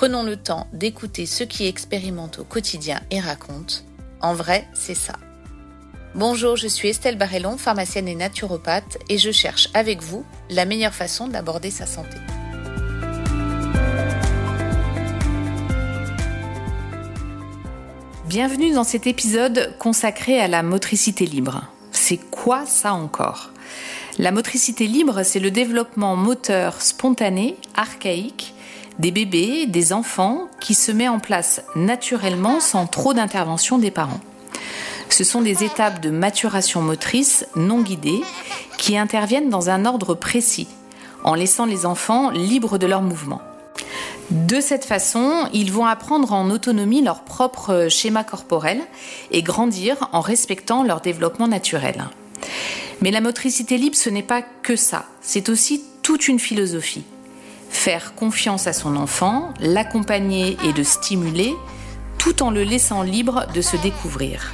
Prenons le temps d'écouter ceux qui expérimentent au quotidien et racontent. En vrai, c'est ça. Bonjour, je suis Estelle Barrellon, pharmacienne et naturopathe, et je cherche avec vous la meilleure façon d'aborder sa santé. Bienvenue dans cet épisode consacré à la motricité libre. C'est quoi ça encore? La motricité libre, c'est le développement moteur spontané, archaïque, des bébés, des enfants, qui se met en place naturellement sans trop d'intervention des parents. Ce sont des étapes de maturation motrice non guidées qui interviennent dans un ordre précis, en laissant les enfants libres de leurs mouvements. De cette façon, ils vont apprendre en autonomie leur propre schéma corporel et grandir en respectant leur développement naturel. Mais la motricité libre, ce n'est pas que ça, c'est aussi toute une philosophie. Faire confiance à son enfant, l'accompagner et le stimuler, tout en le laissant libre de se découvrir.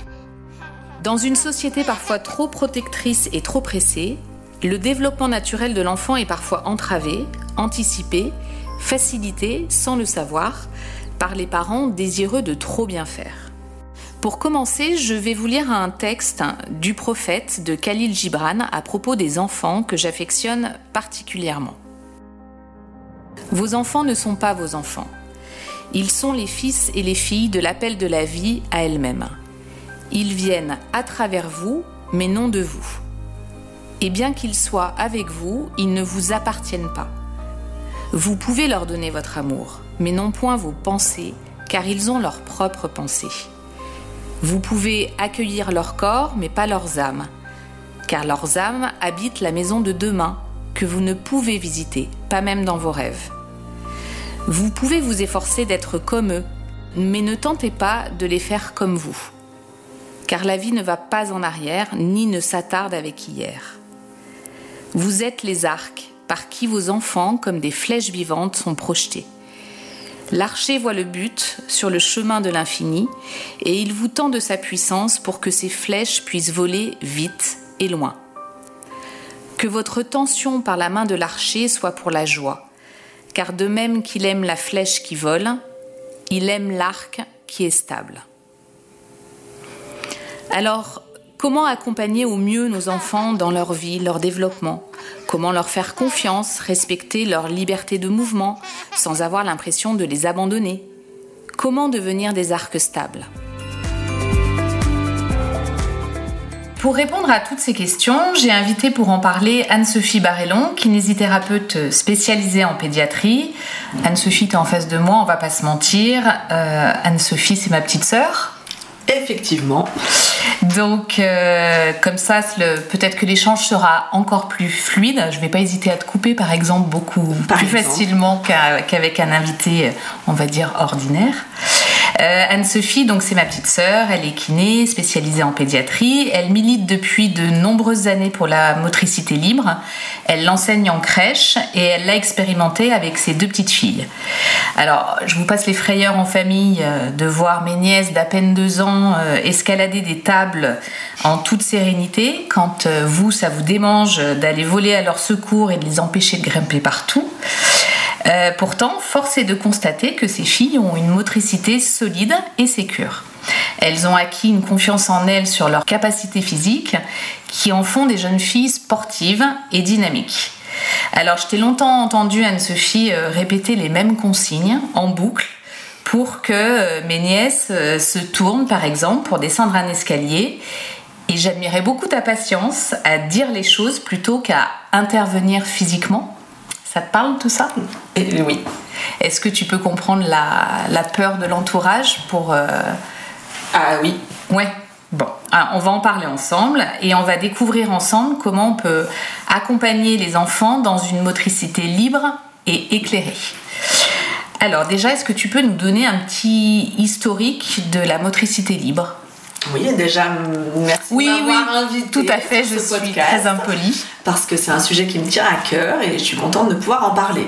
Dans une société parfois trop protectrice et trop pressée, le développement naturel de l'enfant est parfois entravé, anticipé facilité, sans le savoir, par les parents désireux de trop bien faire. Pour commencer, je vais vous lire un texte du prophète de Khalil Gibran à propos des enfants que j'affectionne particulièrement. Vos enfants ne sont pas vos enfants. Ils sont les fils et les filles de l'appel de la vie à elle-même. Ils viennent à travers vous, mais non de vous. Et bien qu'ils soient avec vous, ils ne vous appartiennent pas. Vous pouvez leur donner votre amour, mais non point vos pensées, car ils ont leurs propres pensées. Vous pouvez accueillir leur corps, mais pas leurs âmes, car leurs âmes habitent la maison de demain, que vous ne pouvez visiter, pas même dans vos rêves. Vous pouvez vous efforcer d'être comme eux, mais ne tentez pas de les faire comme vous, car la vie ne va pas en arrière, ni ne s'attarde avec hier. Vous êtes les arcs, par qui vos enfants, comme des flèches vivantes, sont projetés. L'archer voit le but sur le chemin de l'infini et il vous tend de sa puissance pour que ces flèches puissent voler vite et loin. Que votre tension par la main de l'archer soit pour la joie, car de même qu'il aime la flèche qui vole, il aime l'arc qui est stable. Alors, comment accompagner au mieux nos enfants dans leur vie, leur développement? Comment leur faire confiance, respecter leur liberté de mouvement sans avoir l'impression de les abandonner? Comment devenir des arcs stables? Pour répondre à toutes ces questions, j'ai invité pour en parler Anne-Sophie Barrellon, kinésithérapeute spécialisée en pédiatrie. Anne-Sophie, tu es en face de moi, on va pas se mentir. Euh, Anne-Sophie, c'est ma petite sœur. Effectivement. Donc, euh, comme ça, peut-être que l'échange sera encore plus fluide. Je ne vais pas hésiter à te couper, par exemple, beaucoup plus facilement qu'avec un invité, on va dire, ordinaire. Euh, Anne-Sophie, donc c'est ma petite sœur, elle est kiné, spécialisée en pédiatrie. Elle milite depuis de nombreuses années pour la motricité libre. Elle l'enseigne en crèche et elle l'a expérimenté avec ses deux petites filles. Alors, je vous passe les frayeurs en famille euh, de voir mes nièces d'à peine deux ans euh, escalader des tables en toute sérénité quand vous, ça vous démange d'aller voler à leur secours et de les empêcher de grimper partout. Euh, pourtant, force est de constater que ces filles ont une motricité solide et sécure. Elles ont acquis une confiance en elles sur leurs capacités physiques qui en font des jeunes filles sportives et dynamiques. Alors, je t'ai longtemps entendu, Anne-Sophie, euh, répéter les mêmes consignes en boucle pour que euh, mes nièces se tournent, par exemple, pour descendre un escalier. Et j'admirais beaucoup ta patience à dire les choses plutôt qu'à intervenir physiquement ça te parle tout ça Et, Oui. Est-ce que tu peux comprendre la, peur de l'entourage pour... Euh, ah oui. Ouais. Bon, alors on va en parler ensemble et on va découvrir ensemble comment on peut accompagner les enfants dans une motricité libre et éclairée. Alors déjà, est-ce que tu peux nous donner un petit historique de la motricité libre? Oui, déjà, merci Oui, de oui, tout à fait, je suis podcast, très impolie. Parce que c'est un sujet qui me tient à cœur et je suis contente de pouvoir en parler.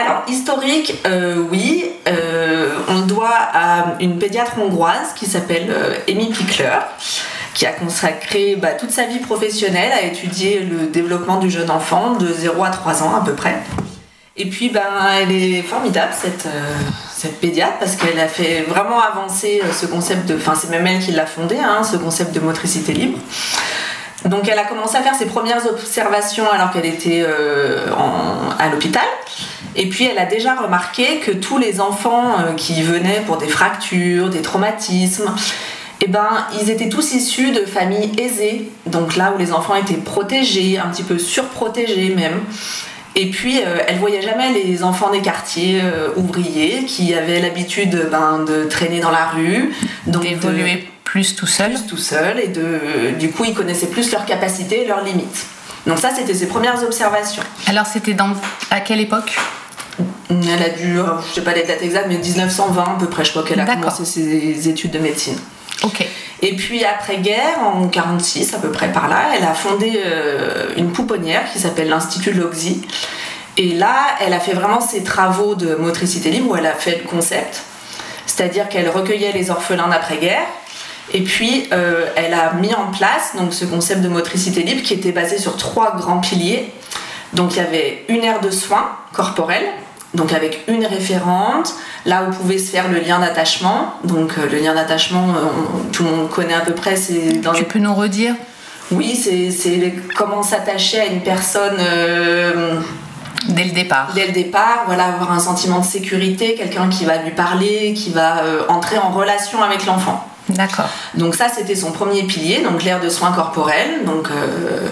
Alors, historique, euh, oui, euh, on doit à une pédiatre hongroise qui s'appelle euh, Amy Pickler, qui a consacré bah, toute sa vie professionnelle à étudier le développement du jeune enfant de 0 à 3 ans à peu près. Et puis, ben, elle est formidable, cette, euh, cette pédiatre, parce qu'elle a fait vraiment avancer euh, ce concept de. Enfin, c'est même elle qui l'a fondé, hein, ce concept de motricité libre. Donc, elle a commencé à faire ses premières observations alors qu'elle était euh, à l'hôpital. Et puis, elle a déjà remarqué que tous les enfants qui venaient pour des fractures, des traumatismes, eh ben, ils étaient tous issus de familles aisées. Donc, là où les enfants étaient protégés, un petit peu surprotégés même. Et puis, euh, elle voyait jamais les enfants des quartiers euh, ouvriers qui avaient l'habitude ben, de traîner dans la rue, donc D'évoluer plus tout seul. plus tout seul et de, du coup, ils connaissaient plus leurs capacités et leurs limites. Donc ça, c'était ses premières observations. Alors c'était dans à quelle époque? Elle a dû, euh, je sais pas les dates exactes, mais 1920 à peu près, je crois qu'elle a commencé ses études de médecine. Et puis après-guerre, en 46 à peu près par là, elle a fondé euh, une pouponnière qui s'appelle l'Institut Loxy. Et là, elle a fait vraiment ses travaux de motricité libre où elle a fait le concept. C'est-à-dire qu'elle recueillait les orphelins d'après-guerre. Et puis, euh, elle a mis en place donc, ce concept de motricité libre qui était basé sur trois grands piliers. Donc, il y avait une aire de soins corporels, donc avec une référente, là où pouvait se faire le lien d'attachement. Donc, euh, le lien d'attachement, euh, tout le monde connaît à peu près, c'est dans Tu les peux nous redire? Oui, c'est c'est comment s'attacher à une personne euh, dès le départ dès le départ, voilà, avoir un sentiment de sécurité, quelqu'un qui va lui parler, qui va euh, entrer en relation avec l'enfant. D'accord. Donc ça, c'était son premier pilier, donc l'aire de soins corporels, donc euh,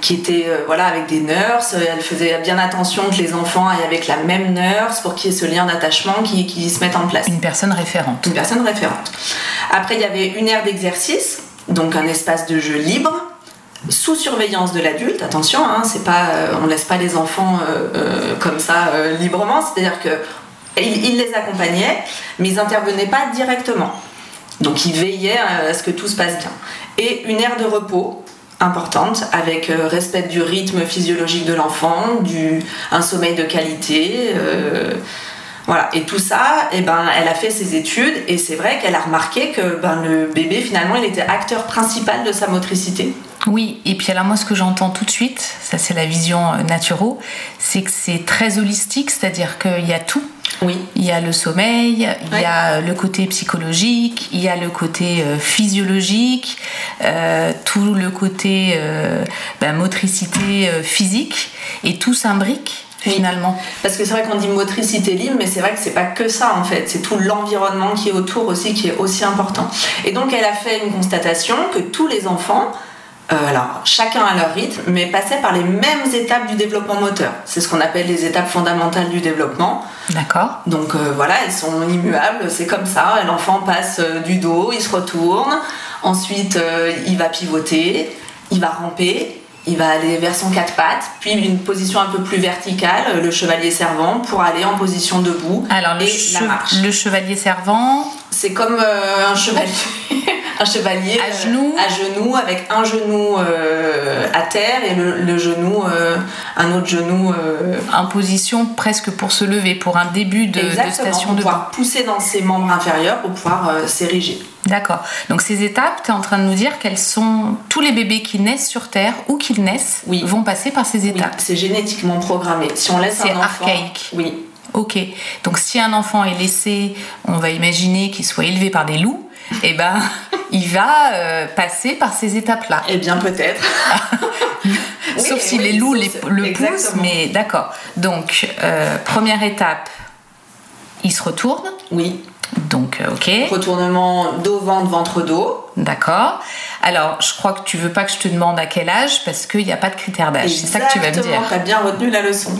qui était euh, voilà avec des nurses. Elle faisait bien attention que les enfants aillent avec la même nurse pour qu'il y ait ce lien d'attachement qui, qui se mette en place Une personne référente. une personne référente. Après, il y avait une aire d'exercice, donc un espace de jeu libre, sous surveillance de l'adulte. Attention, hein, c'est pas, euh, on laisse pas les enfants euh, comme ça librement, c'est-à-dire que il, il les accompagnait, mais ils intervenaient pas directement. Donc ils veillaient à ce que tout se passe bien. Et une aire de repos importante avec euh, respect du rythme physiologique de l'enfant, un sommeil de qualité. euh, voilà, et tout ça, eh ben, elle a fait ses études et c'est vrai qu'elle a remarqué que ben, le bébé, finalement, il était acteur principal de sa motricité. Oui, et puis alors moi ce que j'entends tout de suite, ça c'est la vision euh, naturo, c'est que c'est très holistique, c'est-à-dire qu'il y a tout. Oui. Il y a le sommeil, il y a le côté psychologique, il y a le côté euh, physiologique, euh, tout le côté euh, ben, motricité euh, physique, et tout s'imbrique Oui. finalement. Parce que c'est vrai qu'on dit motricité libre, mais c'est vrai que c'est pas que ça en fait, c'est tout l'environnement qui est autour aussi qui est aussi important. Et donc elle a fait une constatation que tous les enfants, euh, alors chacun à leur rythme, mais passaient par les mêmes étapes du développement moteur. C'est ce qu'on appelle les étapes fondamentales du développement. D'accord Donc euh, voilà, elles sont immuables, c'est comme ça. L'enfant passe euh, du dos, il se retourne, ensuite euh, il va pivoter, il va ramper, il va aller vers son quatre pattes, puis une position un peu plus verticale, euh, le chevalier servant, pour aller en position debout Alors le, che- la marche. le chevalier servant, C'est comme euh, un chevalier, un chevalier À euh, genoux. à genoux avec un genou euh, à terre et le, le genou, euh, un autre genou. euh, en position presque pour se lever, pour un début de, de station pour de pouvoir pousser dans ses membres inférieurs pour pouvoir s'ériger. D'accord. Donc ces étapes, tu es en train de nous dire qu'elles sont tous les bébés qui naissent sur Terre ou qui naissent Oui. vont passer par ces Oui, étapes. c'est génétiquement programmé. Si on laisse C'est un enfant, archaïque. oui, Ok. Donc si un enfant est laissé, on va imaginer qu'il soit élevé par des loups, et ben il va euh, passer par ces étapes-là. eh bien peut-être. Sauf si oui, les loups les- le poussent, mais d'accord. Donc euh, première étape, il se retourne. Oui, Donc euh, ok. retournement dos ventre ventre dos. D'accord. Alors, je crois que tu veux pas que je te demande à quel âge parce qu'il n'y a pas de critère d'âge. C'est ça que tu vas me dire. Exactement, T'as bien retenu la leçon.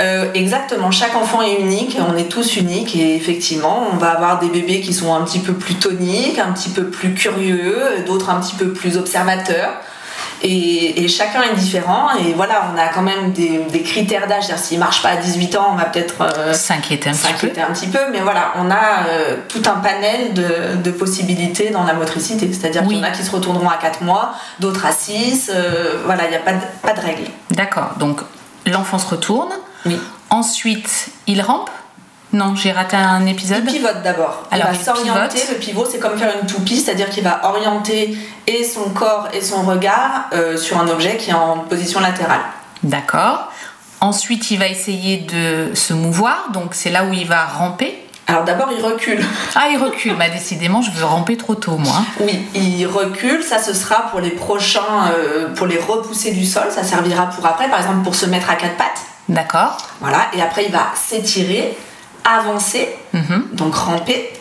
Euh, exactement. Chaque enfant est unique. On est tous uniques et effectivement, on va avoir des bébés qui sont un petit peu plus toniques, un petit peu plus curieux, d'autres un petit peu plus observateurs. Et, et chacun est différent. Et voilà, on a quand même des, des critères d'âge. C'est-à-dire, s'il marche pas à 18 ans, on va peut-être euh, S'inquiéter un petit peu. s'inquiéter un petit peu. Mais voilà, on a euh, tout un panel de, de possibilités dans la motricité. C'est-à-dire Oui. qu'il y en a qui se retourneront à 4 mois, d'autres à 6. euh, voilà, il n'y a pas de, pas de règle. D'accord, donc l'enfant se retourne. Oui. Ensuite, il rampe Non, j'ai raté un épisode. Il pivote d'abord. Il Alors, va il s'orienter. pivote. Le pivot, c'est comme faire une toupie, c'est-à-dire qu'il va orienter et son corps et son regard euh, sur un objet qui est en position latérale. D'accord. Ensuite, il va essayer de se mouvoir, donc c'est là où il va ramper. Alors d'abord, il recule. Ah, il recule. bah, décidément, je veux ramper trop tôt, moi. Oui, il recule. Ça, ce sera pour les prochains, euh, pour les repousser du sol. Ça servira pour après, par exemple, pour se mettre à quatre pattes. D'accord. Voilà. Et après, il va s'étirer, avancer, Mhm. donc ramper.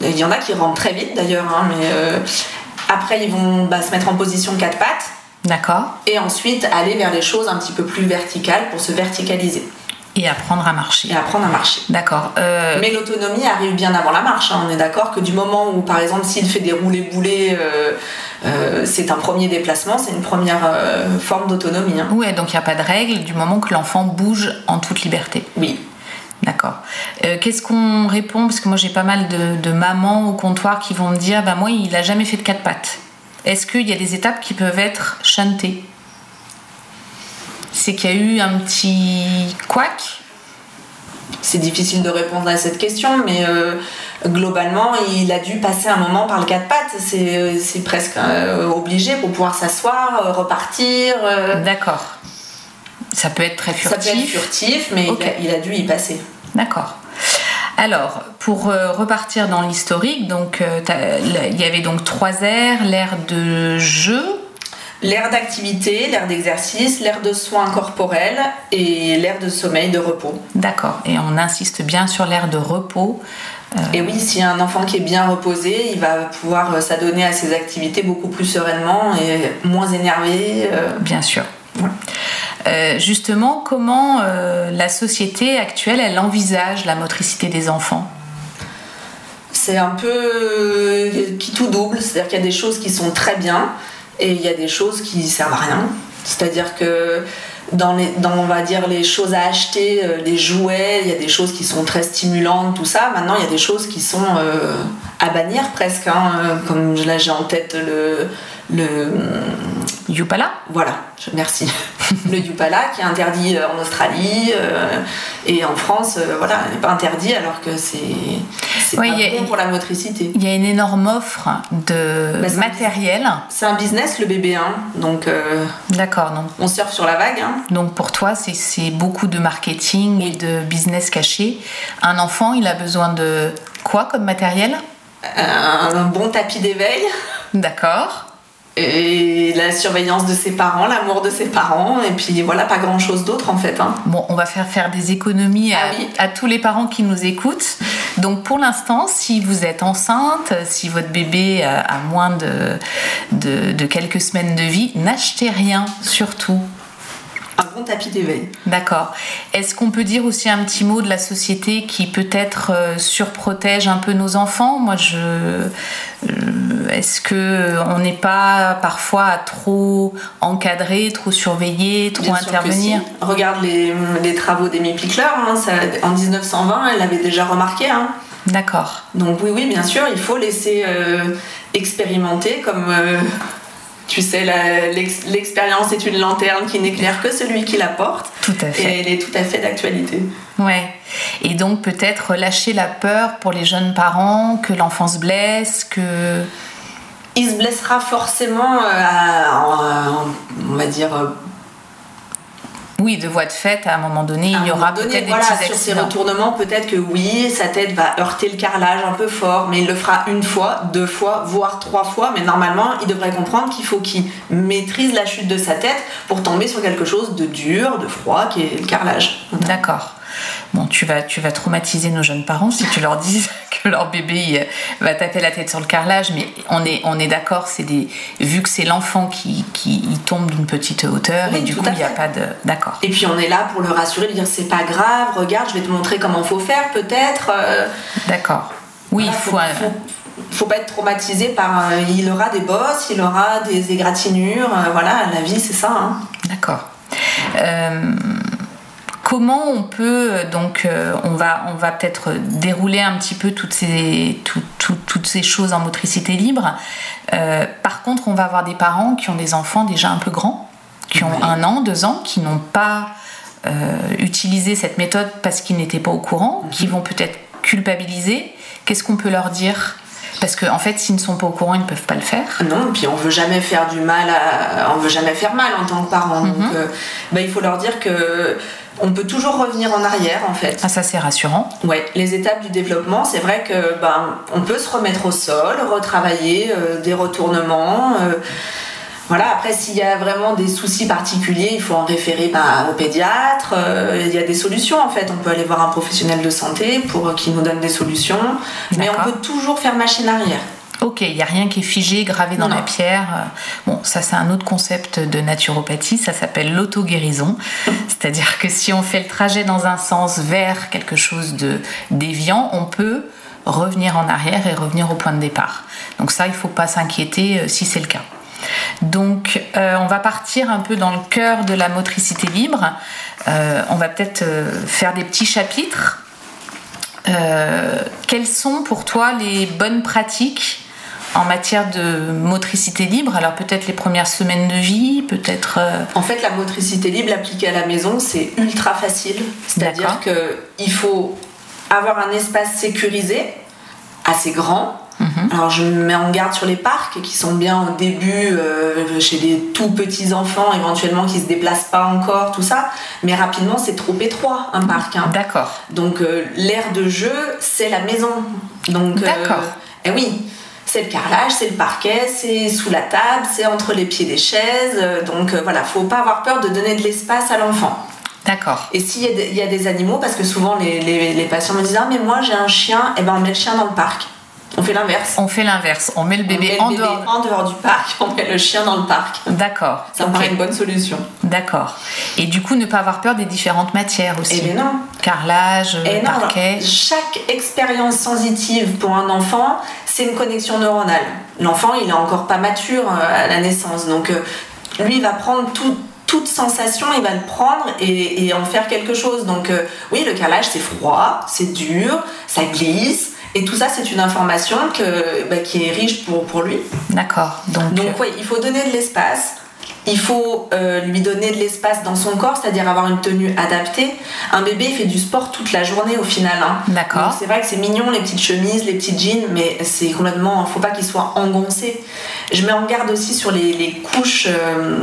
Il y en a qui rampent très vite d'ailleurs, hein, mais euh, après, ils vont bah, se mettre en position quatre pattes. D'accord. et ensuite aller vers les choses un petit peu plus verticales pour se verticaliser Et apprendre à marcher. et apprendre à marcher. D'accord. Euh, Mais l'autonomie arrive bien avant la marche. hein. On est d'accord que du moment où, par exemple, s'il fait des roulés-boulés, euh, euh, c'est un premier déplacement, c'est une première forme d'autonomie. hein. Ouais, donc il n'y a pas de règle du moment que l'enfant bouge en toute liberté. Oui. D'accord. Euh, Qu'est-ce qu'on répond? Parce que moi j'ai pas mal de, de mamans au comptoir qui vont me dire bah moi il a jamais fait de quatre pattes. Est-ce qu'il y a des étapes qui peuvent être chantées? C'est qu'il y a eu un petit couac C'est difficile de répondre à cette question, mais euh, globalement, il a dû passer un moment par le quatre pattes. C'est c'est presque euh, obligé pour pouvoir s'asseoir, euh, repartir. euh. D'accord. Ça peut être très Ça peut être furtif. furtif, mais il, a, il a dû y passer. D'accord. Alors, pour euh, repartir dans l'historique, donc euh, il y avait donc trois aires, l'ère de jeu, L'ère d'activité, l'ère d'exercice, l'ère de soins corporels et l'ère de sommeil, de repos. d'accord, et on insiste bien sur l'ère de repos. Et oui, a un enfant qui est bien reposé, il va pouvoir euh, s'adonner à ses activités beaucoup plus sereinement et moins énervé. euh. Bien sûr. Euh, justement, comment euh, la société actuelle, elle envisage la motricité des enfants? C'est un peu euh, qui tout double, c'est-à-dire qu'il y a des choses qui sont très bien et il y a des choses qui servent à rien. C'est-à-dire que dans, les, va dire, les choses à acheter, les jouets, il y a des choses qui sont très stimulantes, tout ça. Maintenant, il y a des choses qui sont à bannir presque. hein. Comme là, j'ai en tête le. Le Yupala voilà, je- merci. le Yupala qui est interdit euh, en Australie euh, et en France, euh, voilà, il n'est pas interdit alors que c'est pas a- bon pour la motricité. Il y a une énorme offre de Bah, matériel. C'est un business le bébé, hein. donc euh, D'accord, donc, on surfe sur la vague. Hein. donc pour toi, c'est- c'est beaucoup de marketing et de business caché. Un enfant, il a besoin de quoi comme matériel? Un, un bon tapis d'éveil D'accord. Et la surveillance de ses parents, l'amour de ses parents, et puis voilà, pas grand chose d'autre en fait. Hein. Bon, on va faire faire des économies à, Ah oui. à tous les parents qui nous écoutent. Donc pour l'instant, si vous êtes enceinte, si votre bébé a, a moins de, de, de quelques semaines de vie, n'achetez rien, surtout. Un bon tapis d'éveil. D'accord. Est-ce qu'on peut dire aussi un petit mot de la société qui peut-être euh, surprotège un peu nos enfants? Moi, je. euh, Est-ce que on n'est pas parfois à trop encadrer, trop surveiller, trop Bien sûr que intervenir? si. Regarde les, les travaux d'Amy Pickler, hein, ça- en 1920, elle l'avait déjà remarqué. Hein. D'accord. Donc oui, oui, bien sûr, il faut laisser euh, expérimenter comme... euh, tu sais, l'expérience est une lanterne qui n'éclaire que celui qui la porte. Tout à Et fait. elle est tout à fait d'actualité. Ouais. Et donc peut-être lâcher la peur pour les jeunes parents, que l'enfant se blesse, que. Il se blessera forcément, euh, à- en- on va dire, euh, Oui, de voie de fait, à un moment donné, à il y aura peut-être des petits sur retournements, peut-être que oui, sa tête va heurter le carrelage un peu fort, mais il le fera une fois, deux fois, voire trois fois. Mais normalement, il devrait comprendre qu'il faut qu'il maîtrise la chute de sa tête pour tomber sur quelque chose de dur, de froid, qui est le carrelage. D'accord. Bon, tu vas, tu vas traumatiser nos jeunes parents si tu leur dis que leur bébé euh, va taper la tête sur le carrelage, mais on est, on est d'accord, c'est des, vu que c'est l'enfant qui, qui il tombe d'une petite hauteur Oui, et du coup il n'y a pas de. D'accord. Et puis on est là pour le rassurer, lui dire c'est pas grave, regarde, je vais te montrer comment faut faire peut-être. euh, D'accord. Oui, voilà, il faut. un- faut pas être traumatisé par. euh, il aura des bosses, il aura des égratignures. euh, voilà, la vie, c'est ça. hein. D'accord. Euh, comment on peut euh, donc euh, on va on va peut-être dérouler un petit peu toutes ces tout- tout- toutes ces choses en motricité libre. Euh, par contre, on va avoir des parents qui ont des enfants déjà un peu grands, qui ont Oui. un an, deux ans, qui n'ont pas euh, utilisé cette méthode parce qu'ils n'étaient pas au courant, qui vont peut-être culpabiliser. Qu'est-ce qu'on peut leur dire? Parce qu'en en fait, s'ils ne sont pas au courant, ils ne peuvent pas le faire. Non, puis on veut jamais faire du mal à... on veut jamais faire mal en tant que parent. Donc, Mhm. euh, bah, il faut leur dire que on peut toujours revenir en arrière en fait. Ah, ça c'est rassurant. Ouais, les étapes du développement, c'est vrai que ben on peut se remettre au sol, retravailler euh, des retournements. euh, voilà, après s'il y a vraiment des soucis particuliers, il faut en référer ben, au pédiatre. euh, il y a des solutions en fait. On peut aller voir un professionnel de santé pour euh, qu'il nous donne des solutions. Mais on peut toujours faire machine arrière. Ok, il n'y a rien qui est figé, gravé dans Non. la pierre. Bon, ça c'est un autre concept de naturopathie, ça s'appelle l'auto-guérison. C'est-à-dire que si on fait le trajet dans un sens vers quelque chose de déviant, on peut revenir en arrière et revenir au point de départ. Donc ça, il ne faut pas s'inquiéter euh, si c'est le cas. Donc, euh, on va partir un peu dans le cœur de la motricité libre. Euh, on va peut-être euh, faire des petits chapitres. Euh, quelles sont pour toi les bonnes pratiques en matière de motricité libre? Alors peut-être les premières semaines de vie, peut-être... En fait, la motricité libre appliquée à la maison, c'est ultra facile. C'est-à-dire D'accord. que il faut avoir un espace sécurisé, assez grand. Mhm. Alors, je me mets en garde sur les parcs qui sont bien au début euh, chez des tout petits enfants, éventuellement qui se déplacent pas encore, tout ça. Mais rapidement, c'est trop étroit un parc. hein. D'accord. Donc, euh, l'aire de jeu, c'est la maison. Donc, euh, D'accord. eh oui. C'est le carrelage, c'est le parquet, c'est sous la table, c'est entre les pieds des chaises. euh, Donc euh, voilà, faut pas avoir peur de donner de l'espace à l'enfant. D'accord. Et s'il y, a des- il y a des animaux, parce que souvent les, les- les patients me disent Ah, mais moi j'ai un chien, et ben on met le chien dans le parc. On fait l'inverse. On fait l'inverse. On met le bébé met en le bébé dehors. en dehors du parc, on met le chien dans le parc. D'accord. Ça me paraît une bonne solution. D'accord. Et du coup, ne pas avoir peur des différentes matières aussi. Et bien non. Carrelage, Et non, parquet. chaque expérience sensitive pour un enfant, c'est une connexion neuronale. L'enfant, il est encore pas mature euh, à la naissance, donc euh, lui, il va prendre tout- toute sensation, il va le prendre et, et en faire quelque chose. Donc euh, oui, le carrelage, c'est froid, c'est dur, ça glisse, et tout ça, c'est une information que, bah, qui est riche pour, pour lui. D'accord. Donc, Donc oui, il faut donner de l'espace. Il faut euh, lui donner de l'espace dans son corps, c'est-à-dire avoir une tenue adaptée. Un bébé il fait du sport toute la journée au final. hein. D'accord. C'est vrai que c'est mignon les petites chemises, les petits jeans, mais c'est complètement. Faut pas qu'ils soient engoncés. Je mets en garde aussi sur les, les couches. euh,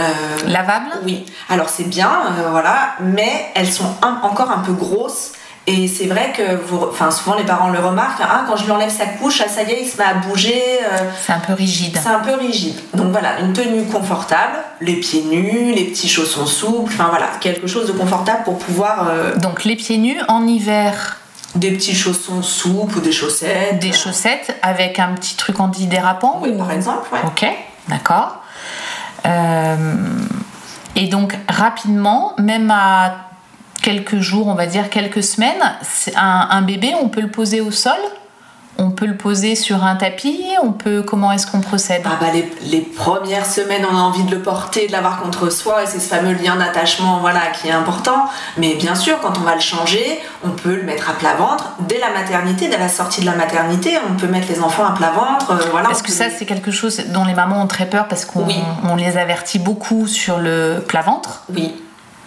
euh, lavable oui, alors c'est bien, voilà, mais elles sont un- encore un peu grosses. Et c'est vrai que vous, enfin, souvent les parents le remarquent, ah, quand je lui enlève sa couche, ah, ça y est, il se met à bouger. euh, C'est un peu rigide. c'est un peu rigide. Donc voilà, une tenue confortable, les pieds nus, les petits chaussons souples, enfin voilà, quelque chose de confortable pour pouvoir. euh, Donc les pieds nus en hiver, des petits chaussons souples ou des chaussettes. des chaussettes avec un petit truc antidérapant Oui, ou- par exemple, ouais. Ok, d'accord. Euh, et donc rapidement, même à quelques jours, on va dire quelques semaines, un, un bébé, on peut le poser au sol, on peut le poser sur un tapis, on peut. Comment est-ce qu'on procède? Ah bah les, les premières semaines, on a envie de le porter, de l'avoir contre soi, et c'est ce fameux lien d'attachement voilà, qui est important. Mais bien sûr, quand on va le changer, on peut le mettre à plat ventre. Dès la maternité, dès la sortie de la maternité, on peut mettre les enfants à plat ventre. euh, voilà, Parce que ça, c'est quelque chose dont les mamans ont très peur parce qu'on Oui. on les avertit beaucoup sur le plat-ventre. Oui.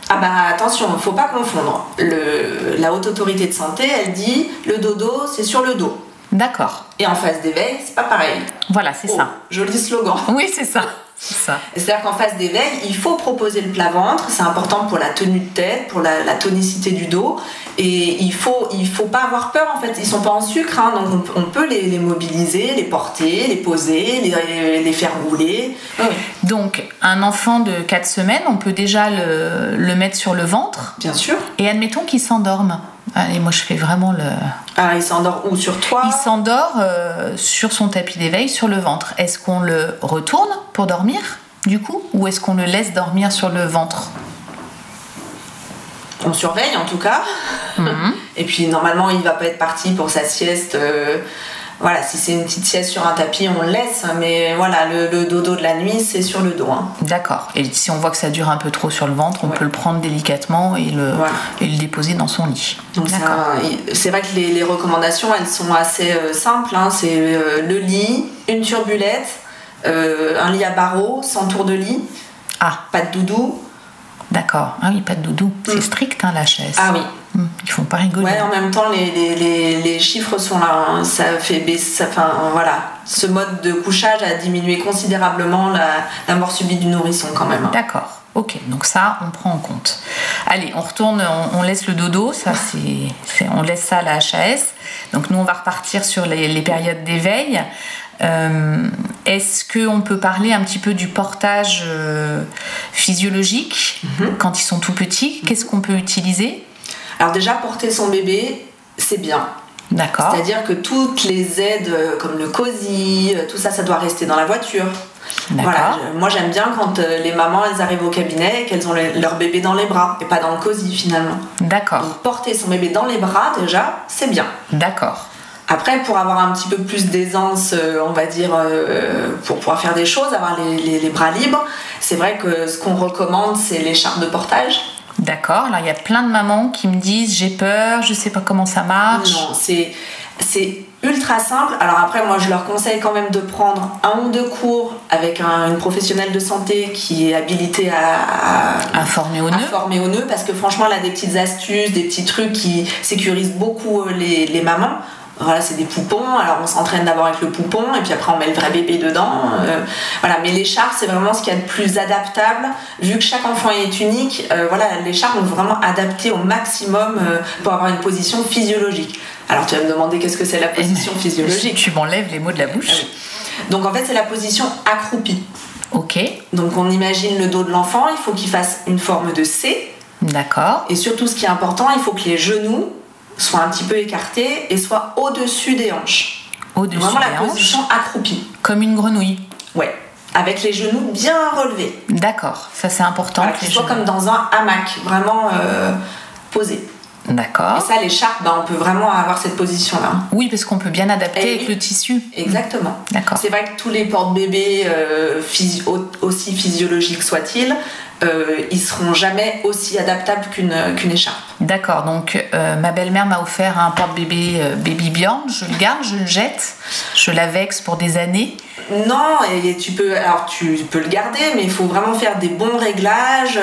Ah bah attention, faut pas confondre. La haute autorité de santé, elle dit le dodo, c'est sur le dos. D'accord. Et en phase d'éveil, c'est pas pareil. Voilà, c'est Oh, ça. Joli slogan. Oui, c'est ça. C'est ça. C'est-à-dire qu'en phase d'éveil, il faut proposer le plat-ventre, c'est important pour la tenue de tête, pour la, la tonicité du dos, et il faut, il faut pas avoir peur en fait, ils sont pas en sucre, hein, donc on, peut- on peut les, les mobiliser, les porter, les poser, les, les faire rouler. Oui, Donc, un enfant de 4 semaines, on peut déjà le, le mettre sur le ventre bien sûr. et admettons qu'il s'endorme. Allez, moi je fais vraiment le. Ah, il s'endort où? Sur toi? Il s'endort euh, sur son tapis d'éveil sur le ventre. Est-ce qu'on le retourne pour dormir du coup? Ou est-ce qu'on le laisse dormir sur le ventre? On surveille en tout cas. Mhm. Et puis normalement, il va pas être parti pour sa sieste euh, Voilà, si c'est une petite sieste sur un tapis, on le laisse, mais voilà, le, le dodo de la nuit, c'est sur le dos. hein. D'accord. Et si on voit que ça dure un peu trop sur le ventre, on Ouais. peut le prendre délicatement et le, Voilà. et le déposer dans son lit. C'est vrai que les, les recommandations, elles sont assez euh, simples. hein. C'est euh, le lit, une turbulette, euh, un lit à barreaux, sans tour de lit, Ah, pas de doudou. d'accord. Ah oui, pas de doudou. C'est Mm. strict, hein, la chaise. Ah oui. Ils font pas rigoler. Ouais, en même temps, les, les, les, les chiffres sont là. hein. Ça fait baisser. Enfin, voilà. Ce mode de couchage a diminué considérablement la, la mort subite du nourrisson, quand même. hein. D'accord. Ok, donc ça, on prend en compte. Allez, on retourne, on, on laisse le dodo, ça c'est, on laisse ça à la HAS. Donc nous, on va repartir sur les, les périodes d'éveil. Euh, est-ce qu'on peut parler un petit peu du portage euh, physiologique quand ils sont tout petits? Qu'est-ce qu'on peut utiliser? Alors, déjà, porter son bébé, c'est bien. D'accord. C'est-à-dire que toutes les aides, euh, comme le COSI, euh, tout ça, ça doit rester dans la voiture. D'accord. Voilà, je- moi j'aime bien quand euh, les mamans elles arrivent au cabinet et qu'elles ont le- leur bébé dans les bras et pas dans le cosy finalement. D'accord. Porter son bébé dans les bras déjà, c'est bien. D'accord. Après, pour avoir un petit peu plus d'aisance, euh, on va dire, euh, pour pouvoir faire des choses, avoir les, les- les bras libres, c'est vrai que ce qu'on recommande, c'est l'écharpe de portage. D'accord. Alors il y a plein de mamans qui me disent j'ai peur, je sais pas comment ça marche. Non, c'est c'est ultra simple. Alors après, moi, je leur conseille quand même de prendre un ou deux cours avec un- une professionnelle de santé qui est habilitée à- à, Informé au à nœud. former au nœud parce que franchement elle a des petites astuces, des petits trucs qui sécurisent beaucoup euh, les, les mamans. Voilà, c'est des poupons, alors on s'entraîne d'abord avec le poupon et puis après on met le vrai bébé dedans. euh, voilà, mais l'écharpe c'est vraiment ce qu'il y a de plus adaptable. Vu que chaque enfant est unique, euh, voilà, l'écharpe on veut vraiment adapter au maximum euh, pour avoir une position physiologique. Alors tu vas me demander qu'est-ce que c'est la position physiologique. Tu m'enlèves les mots de la bouche. Ah oui. Donc en fait c'est la position accroupie. Ok. Donc on imagine le dos de l'enfant, il faut qu'il fasse une forme de C. D'accord. Et surtout, ce qui est important, il faut que les genoux soient un petit peu écartés et soient au-dessus des hanches. Au-dessus Vraiment des la hanches, position accroupie. comme une grenouille. Ouais. Avec les genoux bien relevés. D'accord, ça c'est important. Voilà, que les genoux- comme dans un hamac, vraiment euh, posés. Et D'accord. ça, l'écharpe, ben, on peut vraiment avoir cette position-là. Oui, parce qu'on peut bien adapter avec oui. le tissu. Exactement. D'accord. C'est vrai que tous les porte-bébés, euh, physio- aussi physiologiques soient-ils, euh, ils seront jamais aussi adaptables qu'une écharpe. D'accord, donc euh, ma belle-mère m'a offert un porte-bébé euh, Baby Bjorn, je le garde, je le jette, je l'avexe pour des années. Non, et tu peux, alors tu peux le garder, mais il faut vraiment faire des bons réglages.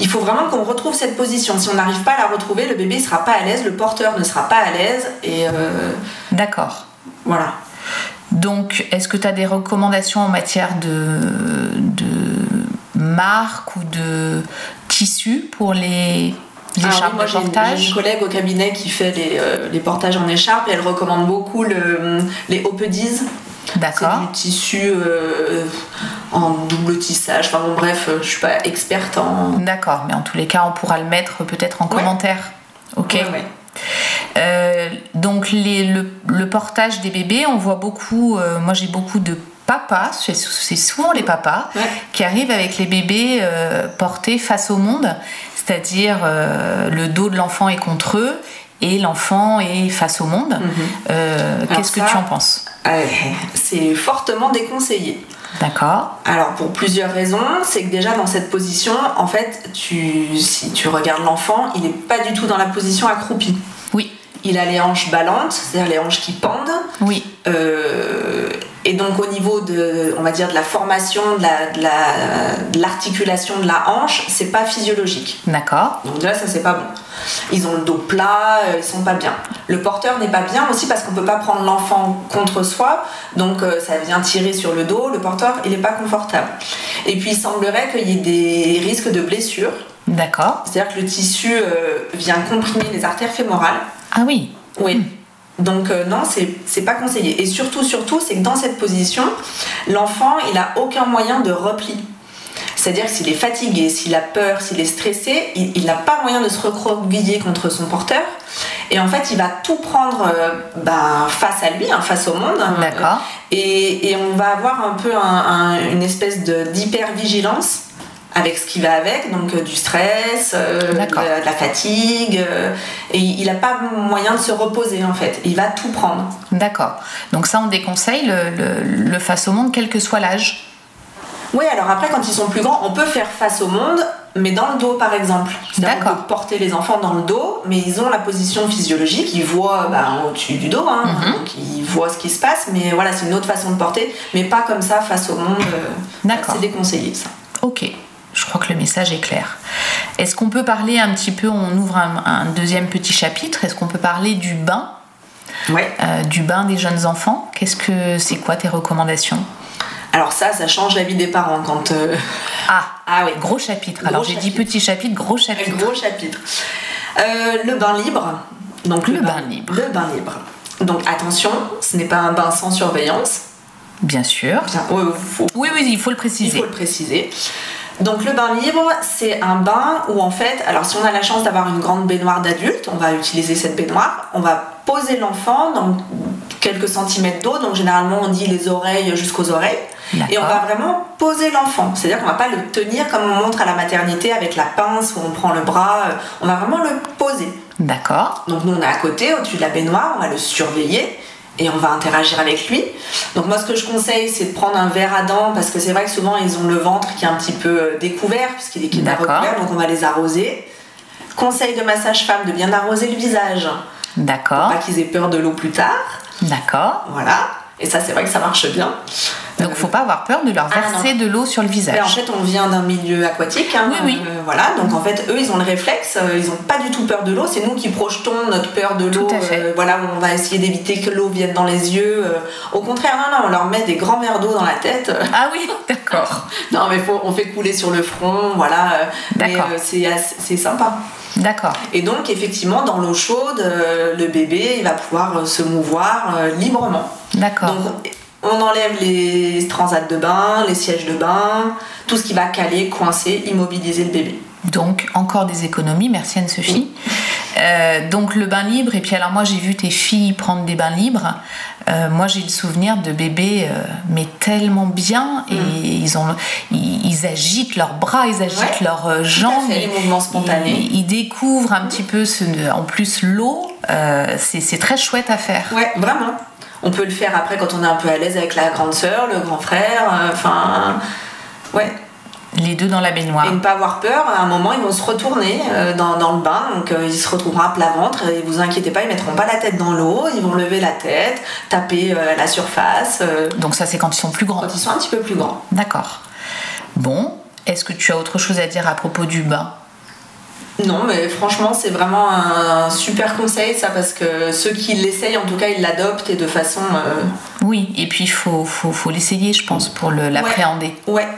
Il faut vraiment qu'on retrouve cette position. Si on n'arrive pas à la retrouver, le bébé ne sera pas à l'aise, le porteur ne sera pas à l'aise, et euh, D'accord. voilà. Donc, est-ce que tu as des recommandations en matière de, de marque ou de tissu pour les, les Alors oui, écharpes moi j'ai une, collègue au cabinet qui fait les, euh, les portages en écharpe et elle recommande beaucoup le, les Opediz. C'est D'accord. du tissu euh, en double tissage. Enfin bon, bref, euh, je suis pas experte en. D'accord, mais en tous les cas, on pourra le mettre peut-être en Ouais. commentaire. Ok. Ouais, ouais. Euh, donc les- le, le portage des bébés, on voit beaucoup, euh, moi j'ai beaucoup de papas, c'est souvent les papas, Ouais. qui arrivent avec les bébés euh, portés face au monde, c'est-à-dire le dos de l'enfant est contre eux et l'enfant est face au monde. Alors Qu'est-ce que tu en penses? C'est fortement déconseillé. D'accord Alors pour plusieurs raisons, c'est que déjà dans cette position, en fait, tu, si tu regardes l'enfant, il n'est pas du tout dans la position accroupie. Oui, Il a les hanches ballantes, c'est-à-dire les hanches qui pendent. oui, Euh, et donc au niveau de, on va dire, de la formation, de la- de la- de l'articulation de, la hanche, c'est pas physiologique. d'accord. Donc déjà ça c'est pas bon. Ils ont le dos plat, euh, ils sont pas bien. Le porteur n'est pas bien aussi parce qu'on peut pas prendre l'enfant contre soi, donc euh, ça vient tirer sur le dos. Le porteur il est pas confortable. Et puis il semblerait qu'il y ait des risques de blessures, D'accord. c'est-à-dire que le tissu euh, vient comprimer les artères fémorales. Ah oui, Oui. Donc euh, non, c'est pas conseillé. Et surtout, surtout, c'est que dans cette position, l'enfant, il a aucun moyen de repli. C'est-à-dire que s'il est fatigué, s'il a peur, s'il est stressé, il il n'a pas moyen de se recroqueviller contre son porteur. Et en fait, il va tout prendre euh, ben, face à lui, hein, face au monde. d'accord. Et, et on va avoir un peu un- un- une espèce de- d'hypervigilance avec ce qui va avec, donc euh, du stress, euh, de, la, de la fatigue, euh, et il n'a pas moyen de se reposer en fait. Il va tout prendre. D'accord. Donc ça, on déconseille le, le- le face au monde, quel que soit l'âge. Oui, alors après, quand ils sont plus grands, on peut faire face au monde, mais dans le dos par exemple. D'accord. peut porter les enfants dans le dos, mais ils ont la position physiologique, ils voient bah, au-dessus du dos, hein, Mhm. donc ils voient ce qui se passe, mais voilà, c'est une autre façon de porter, mais pas comme ça face au monde. euh, D'accord. C'est déconseillé ça. Ok. Je crois que le message est clair. Est-ce qu'on peut parler un petit peu, on ouvre un, un deuxième petit chapitre, est-ce qu'on peut parler du bain, Ouais. euh, du bain des jeunes enfants Qu'est-ce que c'est quoi tes recommandations? Alors ça, ça change la vie des parents quand. euh, Ah, Ah oui, gros chapitre. Alors j'ai dit petit chapitre, gros chapitre. gros chapitre. Euh, le bain libre. Donc Le bain libre. Le bain libre. Donc attention, ce n'est pas un bain sans surveillance. Bien sûr. Bien, faut- Oui, oui, il faut le il préciser. faut le préciser. Donc le bain libre, c'est un bain où en fait, alors si on a la chance d'avoir une grande baignoire d'adulte, on va utiliser cette baignoire, on va poser l'enfant dans quelques centimètres d'eau, donc généralement on dit les oreilles jusqu'aux oreilles, et on va vraiment poser l'enfant. C'est-à-dire qu'on va pas le tenir comme on montre à la maternité avec la pince où on prend le bras, on va vraiment le poser. D'accord. Donc nous on est à côté, au-dessus de la baignoire, on va le surveiller et on va interagir avec lui. Donc moi ce que je conseille c'est de prendre un verre à dents parce que c'est vrai que souvent ils ont le ventre qui est un petit peu euh, découvert puisqu'il est qu'il est recouvert, donc on va les arroser. Conseil de ma sage-femme de bien arroser le visage, D'accord. pas qu'ils aient peur de l'eau plus tard. D'accord. Voilà. Et ça c'est vrai que ça marche bien. Donc Euh, faut pas avoir peur de leur Ah, verser de l'eau sur le Mais en visage. fait, on vient d'un milieu aquatique. hein, Oui, oui. euh, voilà, donc en fait, eux, ils ont le réflexe, euh, ils n'ont pas du tout peur de l'eau. C'est nous qui projetons notre peur de l'eau. Tout à fait. euh, voilà, on va essayer d'éviter que l'eau vienne dans les yeux. euh. Au contraire, non, non, on leur met des grands verres d'eau dans la tête. Ah oui, d'accord. non, mais faut, on fait couler sur le front, voilà. mais D'accord. euh, c'est sympa. D'accord. Et donc, effectivement, dans l'eau chaude, le bébé, il va pouvoir se mouvoir librement. D'accord. Donc, on enlève les transats de bain, les sièges de bain, tout ce qui va caler, coincer, immobiliser le bébé. Donc, encore des économies, merci Anne-Sophie. Euh, donc, le bain libre, et puis alors moi j'ai vu tes filles prendre des bains libres. Euh, moi j'ai le souvenir de bébés, euh, mais tellement bien, et ils, ont, ils, ils agitent leurs bras, ils agitent Ouais, leurs jambes. fait, les mouvements spontanés. Ils, ils découvrent un petit peu, ce, en plus l'eau, c'est très chouette à faire. Ouais, vraiment. On peut le faire après quand on est un peu à l'aise avec la grande sœur, le grand frère, euh, enfin. ouais. Les deux dans la baignoire. Et ne pas avoir peur, à un moment ils vont se retourner euh, dans, dans le bain, donc euh, ils se retrouveront à plat ventre, et vous inquiétez pas, ils mettront pas la tête dans l'eau, ils vont lever la tête, taper la surface, Donc ça c'est quand ils sont plus grands. quand ils sont un petit peu plus grands. D'accord. Bon, est-ce que tu as autre chose à dire à propos du bain? Non, mais franchement, c'est vraiment un super conseil, ça, parce que ceux qui l'essayent, en tout cas, ils l'adoptent et de façon. euh, Oui, et puis il faut, faut, faut l'essayer, je pense, pour le- l'appréhender. Ouais.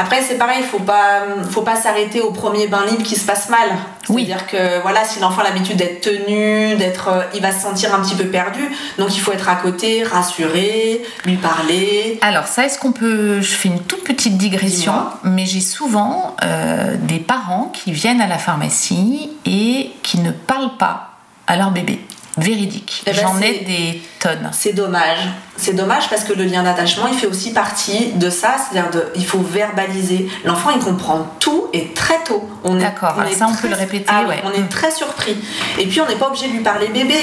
Après, c'est pareil, faut pas, faut pas s'arrêter au premier bain libre qui se passe mal. Oui. C'est-à-dire que voilà, si l'enfant a l'habitude d'être tenu, d'être, euh, il va se sentir un petit peu perdu. Donc il faut être à côté, rassurer, lui parler. Alors ça, est-ce qu'on peut... Je fais une toute petite digression, mais j'ai souvent euh, des parents qui viennent à la pharmacie et qui ne parlent pas à leur bébé. Véridique. Eh ben, J'en ai des tonnes. C'est dommage. C'est dommage parce que le lien d'attachement, il fait aussi partie de ça. C'est-à-dire, il faut verbaliser. L'enfant, il comprend tout et très tôt. On est- D'accord, est ça, on très- peut le répéter, Ah ouais. On est très surpris. Et puis, on n'est pas obligé de lui parler bébé.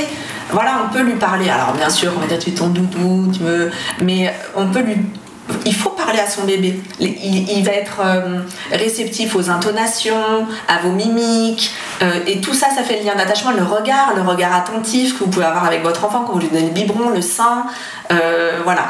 Voilà, on peut lui parler. Alors, bien sûr, on va dire tu es ton doudou, tu veux. Mais on peut lui. Il faut parler à son bébé. Il, il va être euh, réceptif aux intonations, à vos mimiques. euh, et tout ça, ça fait le lien d'attachement. Le regard, le regard attentif que vous pouvez avoir avec votre enfant quand vous lui donnez le biberon, le sein. euh, voilà,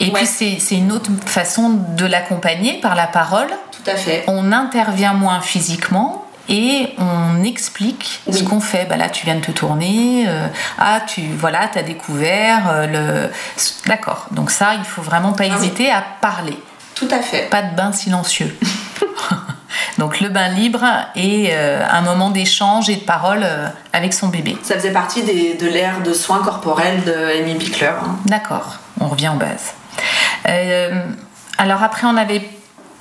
Et Ouais. puis c'est c'est une autre façon de l'accompagner par la parole. tout à fait. On intervient moins physiquement et on explique ce qu'on fait. Bah là, tu viens de te tourner. euh, ah, tu voilà, as découvert euh, le. D'accord. Donc ça, il faut vraiment pas Ah oui. hésiter à parler. Tout à fait. Pas de bain silencieux. Donc le bain libre et euh, un moment d'échange et de parole euh, avec son bébé. Ça faisait partie des- de l'ère de soins corporels de Amy Pickler. hein. D'accord, on revient aux bases. Euh, alors après, on avait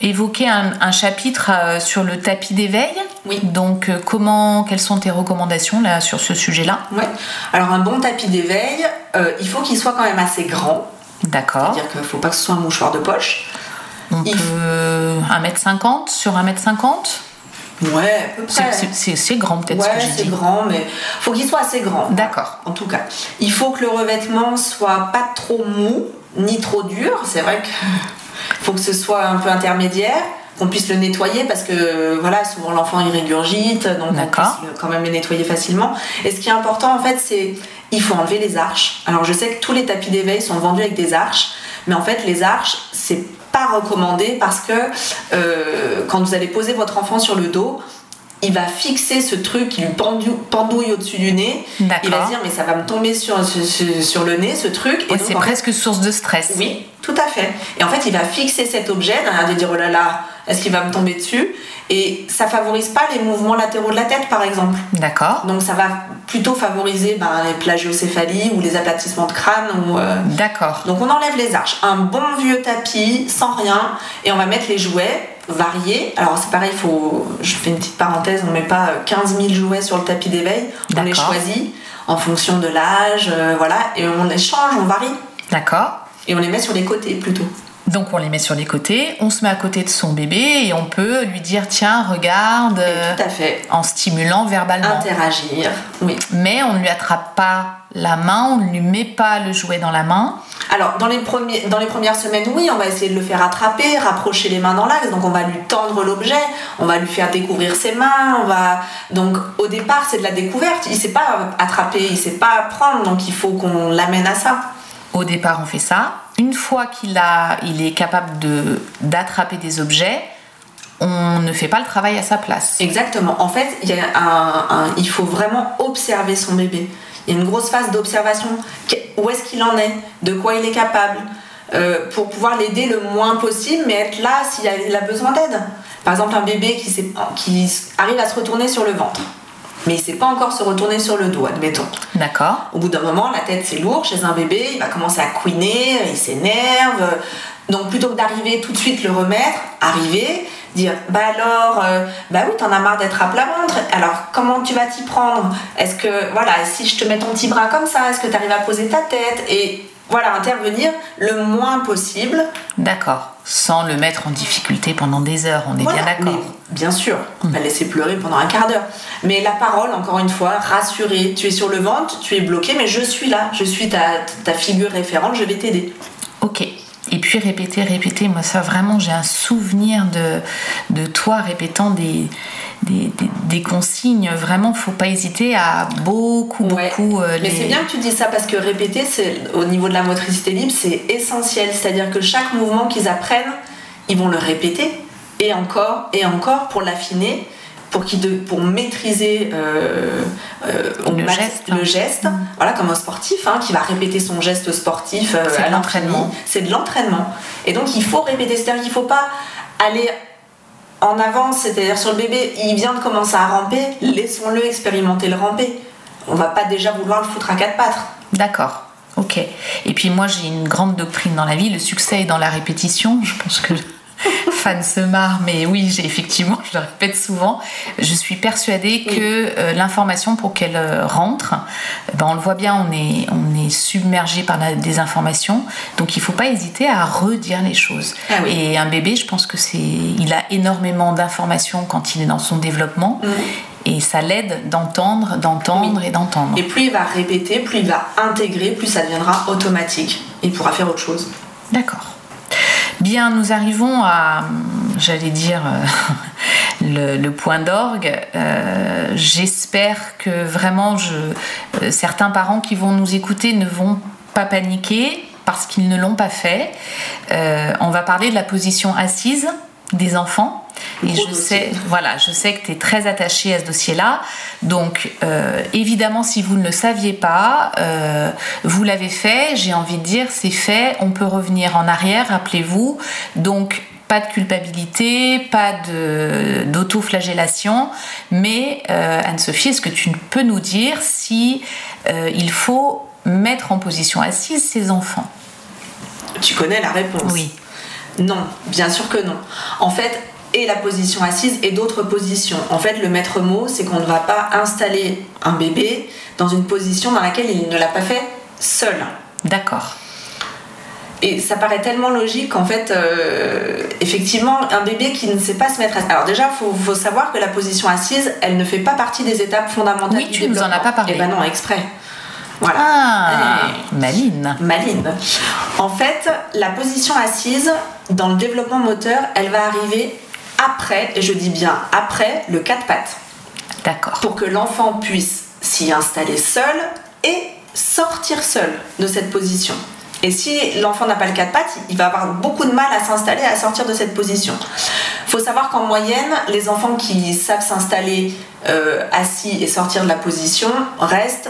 évoqué un, un chapitre euh, sur le tapis d'éveil. Oui. Donc euh, comment, quelles sont tes recommandations là sur ce sujet-là? Ouais. Alors un bon tapis d'éveil, euh, il faut qu'il soit quand même assez grand. D'accord. C'est-à-dire qu'il ne faut pas que ce soit un mouchoir de poche. On Il peut 1m50 sur 1m50 Ouais, à peu C'est- près. c'est- grand peut-être ce Ouais, que j'ai c'est grand, mais faut qu'il soit assez grand. D'accord. En tout cas, il faut que le revêtement soit pas trop mou ni trop dur. C'est vrai que faut que ce soit un peu intermédiaire, qu'on puisse le nettoyer parce que voilà, souvent l'enfant il régurgite, donc on le- quand même le nettoyer facilement. Et ce qui est important en fait, c'est il faut enlever les arches. Alors je sais que tous les tapis d'éveil sont vendus avec des arches, mais en fait les arches c'est pas recommandé parce que euh, quand vous allez poser votre enfant sur le dos, il va fixer ce truc qui lui pendou- pendouille au-dessus du nez. Il va se dire mais ça va me tomber sur, sur, sur le nez ce truc. Donc, c'est presque source de stress. oui, tout à fait. Et en fait, il va fixer cet objet, air de dire oh là là, est-ce qu'il va me tomber dessus? Et ça favorise pas les mouvements latéraux de la tête, par exemple. D'accord. Donc ça va plutôt favoriser ben, les plagiocéphalies ou les aplatissements de crâne. Euh, D'accord. Donc on enlève les arches, un bon vieux tapis, sans rien, et on va mettre les jouets variés. Alors c'est pareil, faut, je fais une petite parenthèse, on met pas euh, 15 000 jouets sur le tapis d'éveil, on les choisit en fonction de l'âge, euh, voilà, et on les change, on varie, D'accord. et on les met sur les côtés plutôt. Donc on les met sur les côtés, on se met à côté de son bébé et on peut lui dire tiens regarde euh, tout à fait. en stimulant verbalement. Interagir, oui. Mais on ne lui attrape pas la main, on ne lui met pas le jouet dans la main. Alors, dans les, premiers, dans les premières semaines, oui, on va essayer de le faire attraper, rapprocher les mains dans l'axe. Donc, on va lui tendre l'objet, on va lui faire découvrir ses mains. On va... Donc, au départ, c'est de la découverte. Il sait pas attraper, il sait pas prendre. Donc, il faut qu'on l'amène à ça. Au départ on fait ça. Une fois qu'il a, il est capable de d'attraper des objets, on ne fait pas le travail à sa place. Exactement. En fait, il, faut vraiment observer son bébé. Il y a une grosse phase d'observation. Où est-ce qu'il en est? De quoi il est capable? Euh, Pour pouvoir l'aider le moins possible, mais être là s'il a, besoin d'aide. Par exemple, un bébé qui arrive à se retourner sur le ventre, mais il ne sait pas encore se retourner sur le dos, admettons. D'accord. Au bout d'un moment, la tête c'est lourd chez un bébé, il va commencer à couiner, il s'énerve. Donc plutôt que d'arriver tout de suite le remettre, arriver, dire bah alors, euh, bah oui, t'en as marre d'être à plat ventre, alors comment tu vas t'y prendre? Est-ce que, voilà, si je te mets ton petit bras comme ça, est-ce que tu arrives à poser ta tête? Et voilà, intervenir le moins possible. D'accord. Sans le mettre en difficulté pendant des heures, on est Voilà, bien d'accord. bien sûr, on va laisser pleurer pendant un quart d'heure. Mais la parole, encore une fois, rassurer. Tu es sur le ventre, tu es bloqué, mais je suis là, je suis ta, ta figure référente, je vais t'aider. Ok. Et puis répéter, répéter. Moi, ça vraiment, j'ai un souvenir de, de toi répétant des, des, des- des consignes. Vraiment, faut pas hésiter à beaucoup, Ouais. beaucoup. euh, Mais les- c'est bien que tu dis ça parce que répéter, c'est au niveau de la motricité libre, c'est essentiel. C'est-à-dire que chaque mouvement qu'ils apprennent, ils vont le répéter et encore et encore pour l'affiner, pour, qu'ils de- pour maîtriser euh, euh, on Le geste. le geste. Voilà, comme un sportif hein, qui va répéter son geste sportif euh, C'est à de l'entraînement. C'est de l'entraînement. Et donc il faut répéter. C'est-à-dire qu'il ne faut pas aller en avance, c'est-à-dire sur le bébé, il vient de commencer à ramper, laissons-le expérimenter le ramper. On va pas déjà vouloir le foutre à quatre pattes. D'accord. Ok. Et puis moi, j'ai une grande doctrine dans la vie. Le succès est dans la répétition. Je pense que fan se marre, mais oui, j'ai effectivement, je le répète souvent. Je suis persuadée que euh, l'information, pour qu'elle euh, rentre, eh ben, on le voit bien, on est, on est submergé par la désinformation. Donc il faut pas hésiter à redire les choses. Ah oui. Et un bébé, je pense que c'est, il a énormément d'informations quand il est dans son développement. Et ça l'aide d'entendre, d'entendre et d'entendre. Et plus il va répéter, plus il va intégrer, plus ça deviendra automatique. Il pourra faire autre chose. D'accord. Bien, nous arrivons à, j'allais dire, euh, le, point d'orgue. Euh, J'espère que vraiment, euh, certains parents qui vont nous écouter ne vont pas paniquer parce qu'ils ne l'ont pas fait. On va parler de la position assise des enfants. Et je sais, voilà, je sais que tu es très attaché à ce dossier-là. Donc, euh, évidemment, si vous ne le saviez pas, euh, vous l'avez fait. J'ai envie de dire, c'est fait. On peut revenir en arrière, rappelez-vous. Donc, pas de culpabilité, pas d'autoflagellation. Mais, euh, Anne-Sophie, est-ce que tu peux nous dire si il faut mettre en position assise ses enfants? Tu connais la réponse? Oui. Non, bien sûr que non. En fait, et la position assise et d'autres positions. En fait, le maître mot, c'est qu'on ne va pas installer un bébé dans une position dans laquelle il ne l'a pas fait seul. D'accord. Et ça paraît tellement logique qu'en fait, euh, effectivement, un bébé qui ne sait pas se mettre assise. Alors déjà, il faut, faut savoir que la position assise, elle ne fait pas partie des étapes fondamentales Oui, tu nous en as pas parlé. Eh ben non, exprès. Voilà. Ah, Et- maline. Maline. En fait, la position assise dans le développement moteur, elle va arriver après, et je dis bien après, le quatre pattes, D'accord. pour que l'enfant puisse s'y installer seul et sortir seul de cette position. Et si l'enfant n'a pas le quatre pattes, il va avoir beaucoup de mal à s'installer, à sortir de cette position. Il faut savoir qu'en moyenne, les enfants qui savent s'installer euh, assis et sortir de la position restent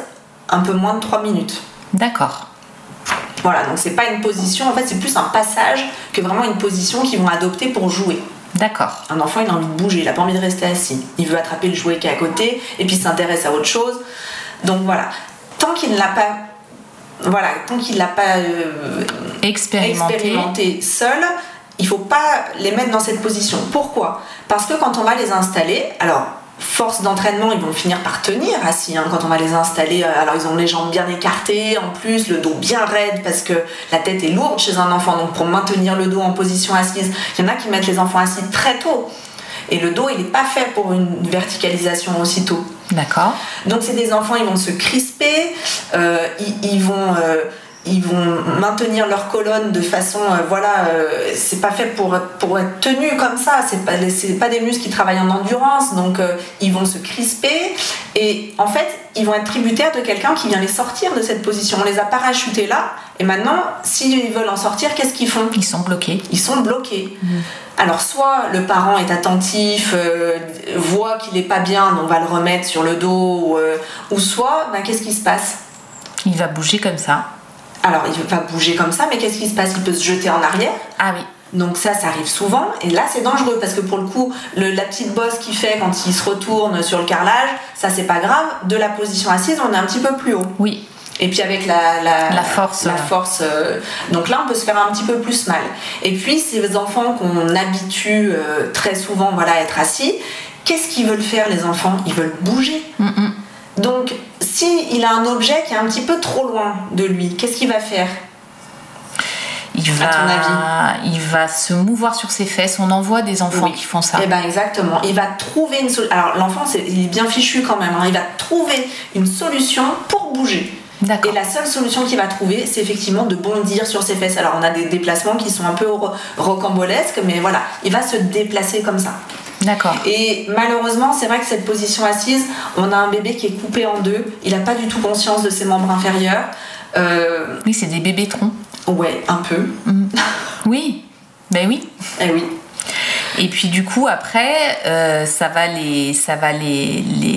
un peu moins de 3 minutes. D'accord. Voilà, donc c'est pas une position, en fait c'est plus un passage que vraiment une position qu'ils vont adopter pour jouer. D'accord. Un enfant il a envie de bouger, il a pas envie de rester assis. Il veut attraper le jouet qui est à côté et puis s'intéresse à autre chose. Donc voilà, tant qu'il ne l'a pas, voilà, tant qu'il l'a pas euh, Expérimenté. expérimenté seul, il faut pas les mettre dans cette position. Pourquoi? Parce que quand on va les installer, alors force d'entraînement, ils vont finir par tenir assis hein, quand on va les installer. euh, Alors ils ont les jambes bien écartées, en plus le dos bien raide parce que la tête est lourde chez un enfant. Donc pour maintenir le dos en position assise, il y en a qui mettent les enfants assis très tôt. Et le dos, il n'est pas fait pour une verticalisation aussitôt. D'accord. Donc c'est des enfants, ils vont se crisper, euh, ils, ils vont, euh, ils vont maintenir leur colonne de façon, euh, voilà, euh, c'est pas fait pour, pour être tenu comme ça, c'est pas, pas des muscles qui travaillent en endurance, donc euh, ils vont se crisper et en fait ils vont être tributaires de quelqu'un qui vient les sortir de cette position. On les a parachutés là et maintenant s'ils veulent en sortir, qu'est-ce qu'ils font? Ils sont bloqués. ils sont bloqués. Alors soit le parent est attentif, euh, voit qu'il n'est pas bien, donc on va le remettre sur le dos, ou, euh, ou soit, ben, qu'est-ce qui se passe? Il va bouger comme ça. Alors il va bouger comme ça, mais qu'est-ce qui se passe? Il peut se jeter en arrière. Ah oui. Donc ça, ça arrive souvent, et là c'est dangereux parce que pour le coup, le- la petite bosse qu'il fait quand il se retourne sur le carrelage, ça c'est pas grave. De la position assise, on est un petit peu plus haut. Oui. Et puis avec la, la, La force, la force euh, donc là on peut se faire un petit peu plus mal. Et puis ces enfants qu'on habitue euh, très souvent voilà, à être assis, qu'est-ce qu'ils veulent faire les enfants? Ils veulent bouger. Mm, mm. Donc si il a un objet qui est un petit peu trop loin de lui, qu'est-ce qu'il va faire? Il À ton va, il va se mouvoir sur ses fesses. On en voit des enfants Oui. qui font ça. Eh ben exactement. Il va trouver une solution. Alors l'enfant il est bien fichu quand même. hein. Il va trouver une solution pour bouger. Et la seule solution qu'il va trouver, c'est effectivement de bondir sur ses fesses. Alors on a des déplacements qui sont un peu ro- rocambolesques, mais voilà, il va se déplacer comme ça. D'accord. Et malheureusement, c'est vrai que cette position assise, on a un bébé qui est coupé en deux. Il n'a pas du tout conscience de ses membres inférieurs. Euh, Oui, c'est des bébés troncs. ouais, un peu. Oui. Ben oui. Eh oui. Et puis du coup après, euh, ça va les, ça va les, les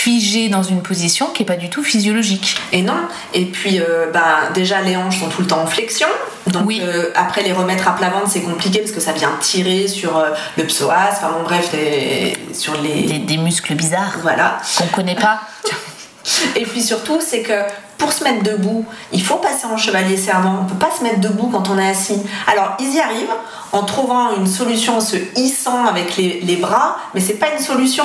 figer dans une position qui est pas du tout physiologique. Et non. Et puis, euh, bah, déjà, les hanches sont tout le temps en flexion. Donc, Oui. euh, après, les remettre à plat ventre, c'est compliqué parce que ça vient tirer sur euh, le psoas. Enfin, bon, bref, sur les. Des, des muscles bizarres Voilà. qu'on connaît pas. Et puis surtout, c'est que pour se mettre debout, il faut passer en chevalier servant. On peut pas se mettre debout quand on est assis. Alors, ils y arrivent en trouvant une solution, en se hissant avec les, les bras, mais c'est pas une solution.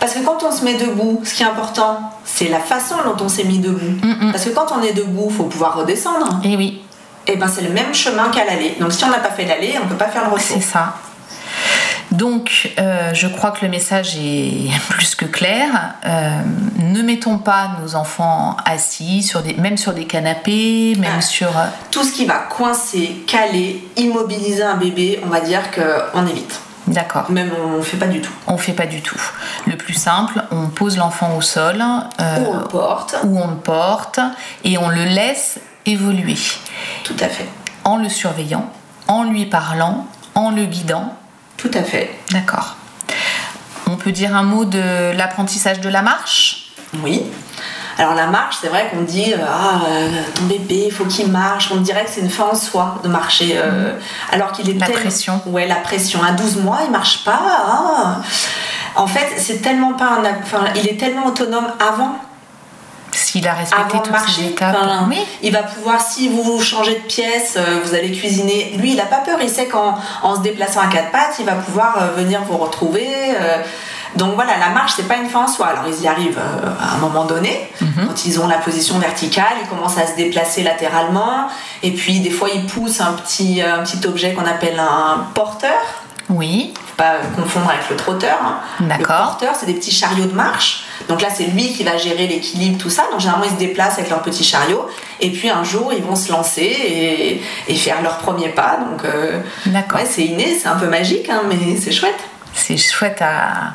Parce que quand on se met debout, ce qui est important, c'est la façon dont on s'est mis debout. Parce que quand on est debout, faut pouvoir redescendre. Et oui, Et ben c'est le même chemin qu'à l'aller. Donc si on n'a pas fait l'aller, on peut pas faire le retour. c'est ça. Donc, euh, je crois que le message est plus que clair. Euh, ne mettons pas nos enfants assis, sur des, même sur des canapés, même Ah. sur... euh, Tout ce qui va coincer, caler, immobiliser un bébé, on va dire qu'on évite. D'accord. Même on ne fait pas du tout. On fait pas du tout. Le plus simple, on pose l'enfant au sol euh, Ou on le porte. où on le porte et on le laisse évoluer Tout à fait. en le surveillant, en lui parlant, en le guidant. Tout à fait. D'accord. On peut dire un mot de l'apprentissage de la marche? Oui. Alors la marche, c'est vrai qu'on dit euh, ah euh, ton bébé, il faut qu'il marche. On dirait que c'est une fin en soi de marcher, euh, alors qu'il est La tellement- pression. Ouais, la pression. À 12 mois, il marche pas. ah. En fait, c'est tellement pas un, enfin, il est tellement autonome avant S'il a respecté toutes ces marcher. étapes. Enfin, oui. Il va pouvoir, si vous changez de pièce, vous allez cuisiner. Lui, il n'a pas peur. Il sait qu'en en se déplaçant à quatre pattes, il va pouvoir venir vous retrouver. euh, Donc voilà, la marche, c'est pas une fin en soi. Alors ils y arrivent euh, à un moment donné, quand ils ont la position verticale, ils commencent à se déplacer latéralement, et puis des fois ils poussent un petit, un petit objet qu'on appelle un porteur. Oui, Faut pas confondre avec le trotteur. hein. Le D'accord. porteur, c'est des petits chariots de marche. Donc là, c'est lui qui va gérer l'équilibre, tout ça. Donc généralement, ils se déplacent avec leur petit chariot. Et puis un jour, ils vont se lancer et, et faire leur premier pas. Donc euh, d'accord. ouais, c'est inné, c'est un peu magique, hein, mais c'est chouette. C'est chouette à.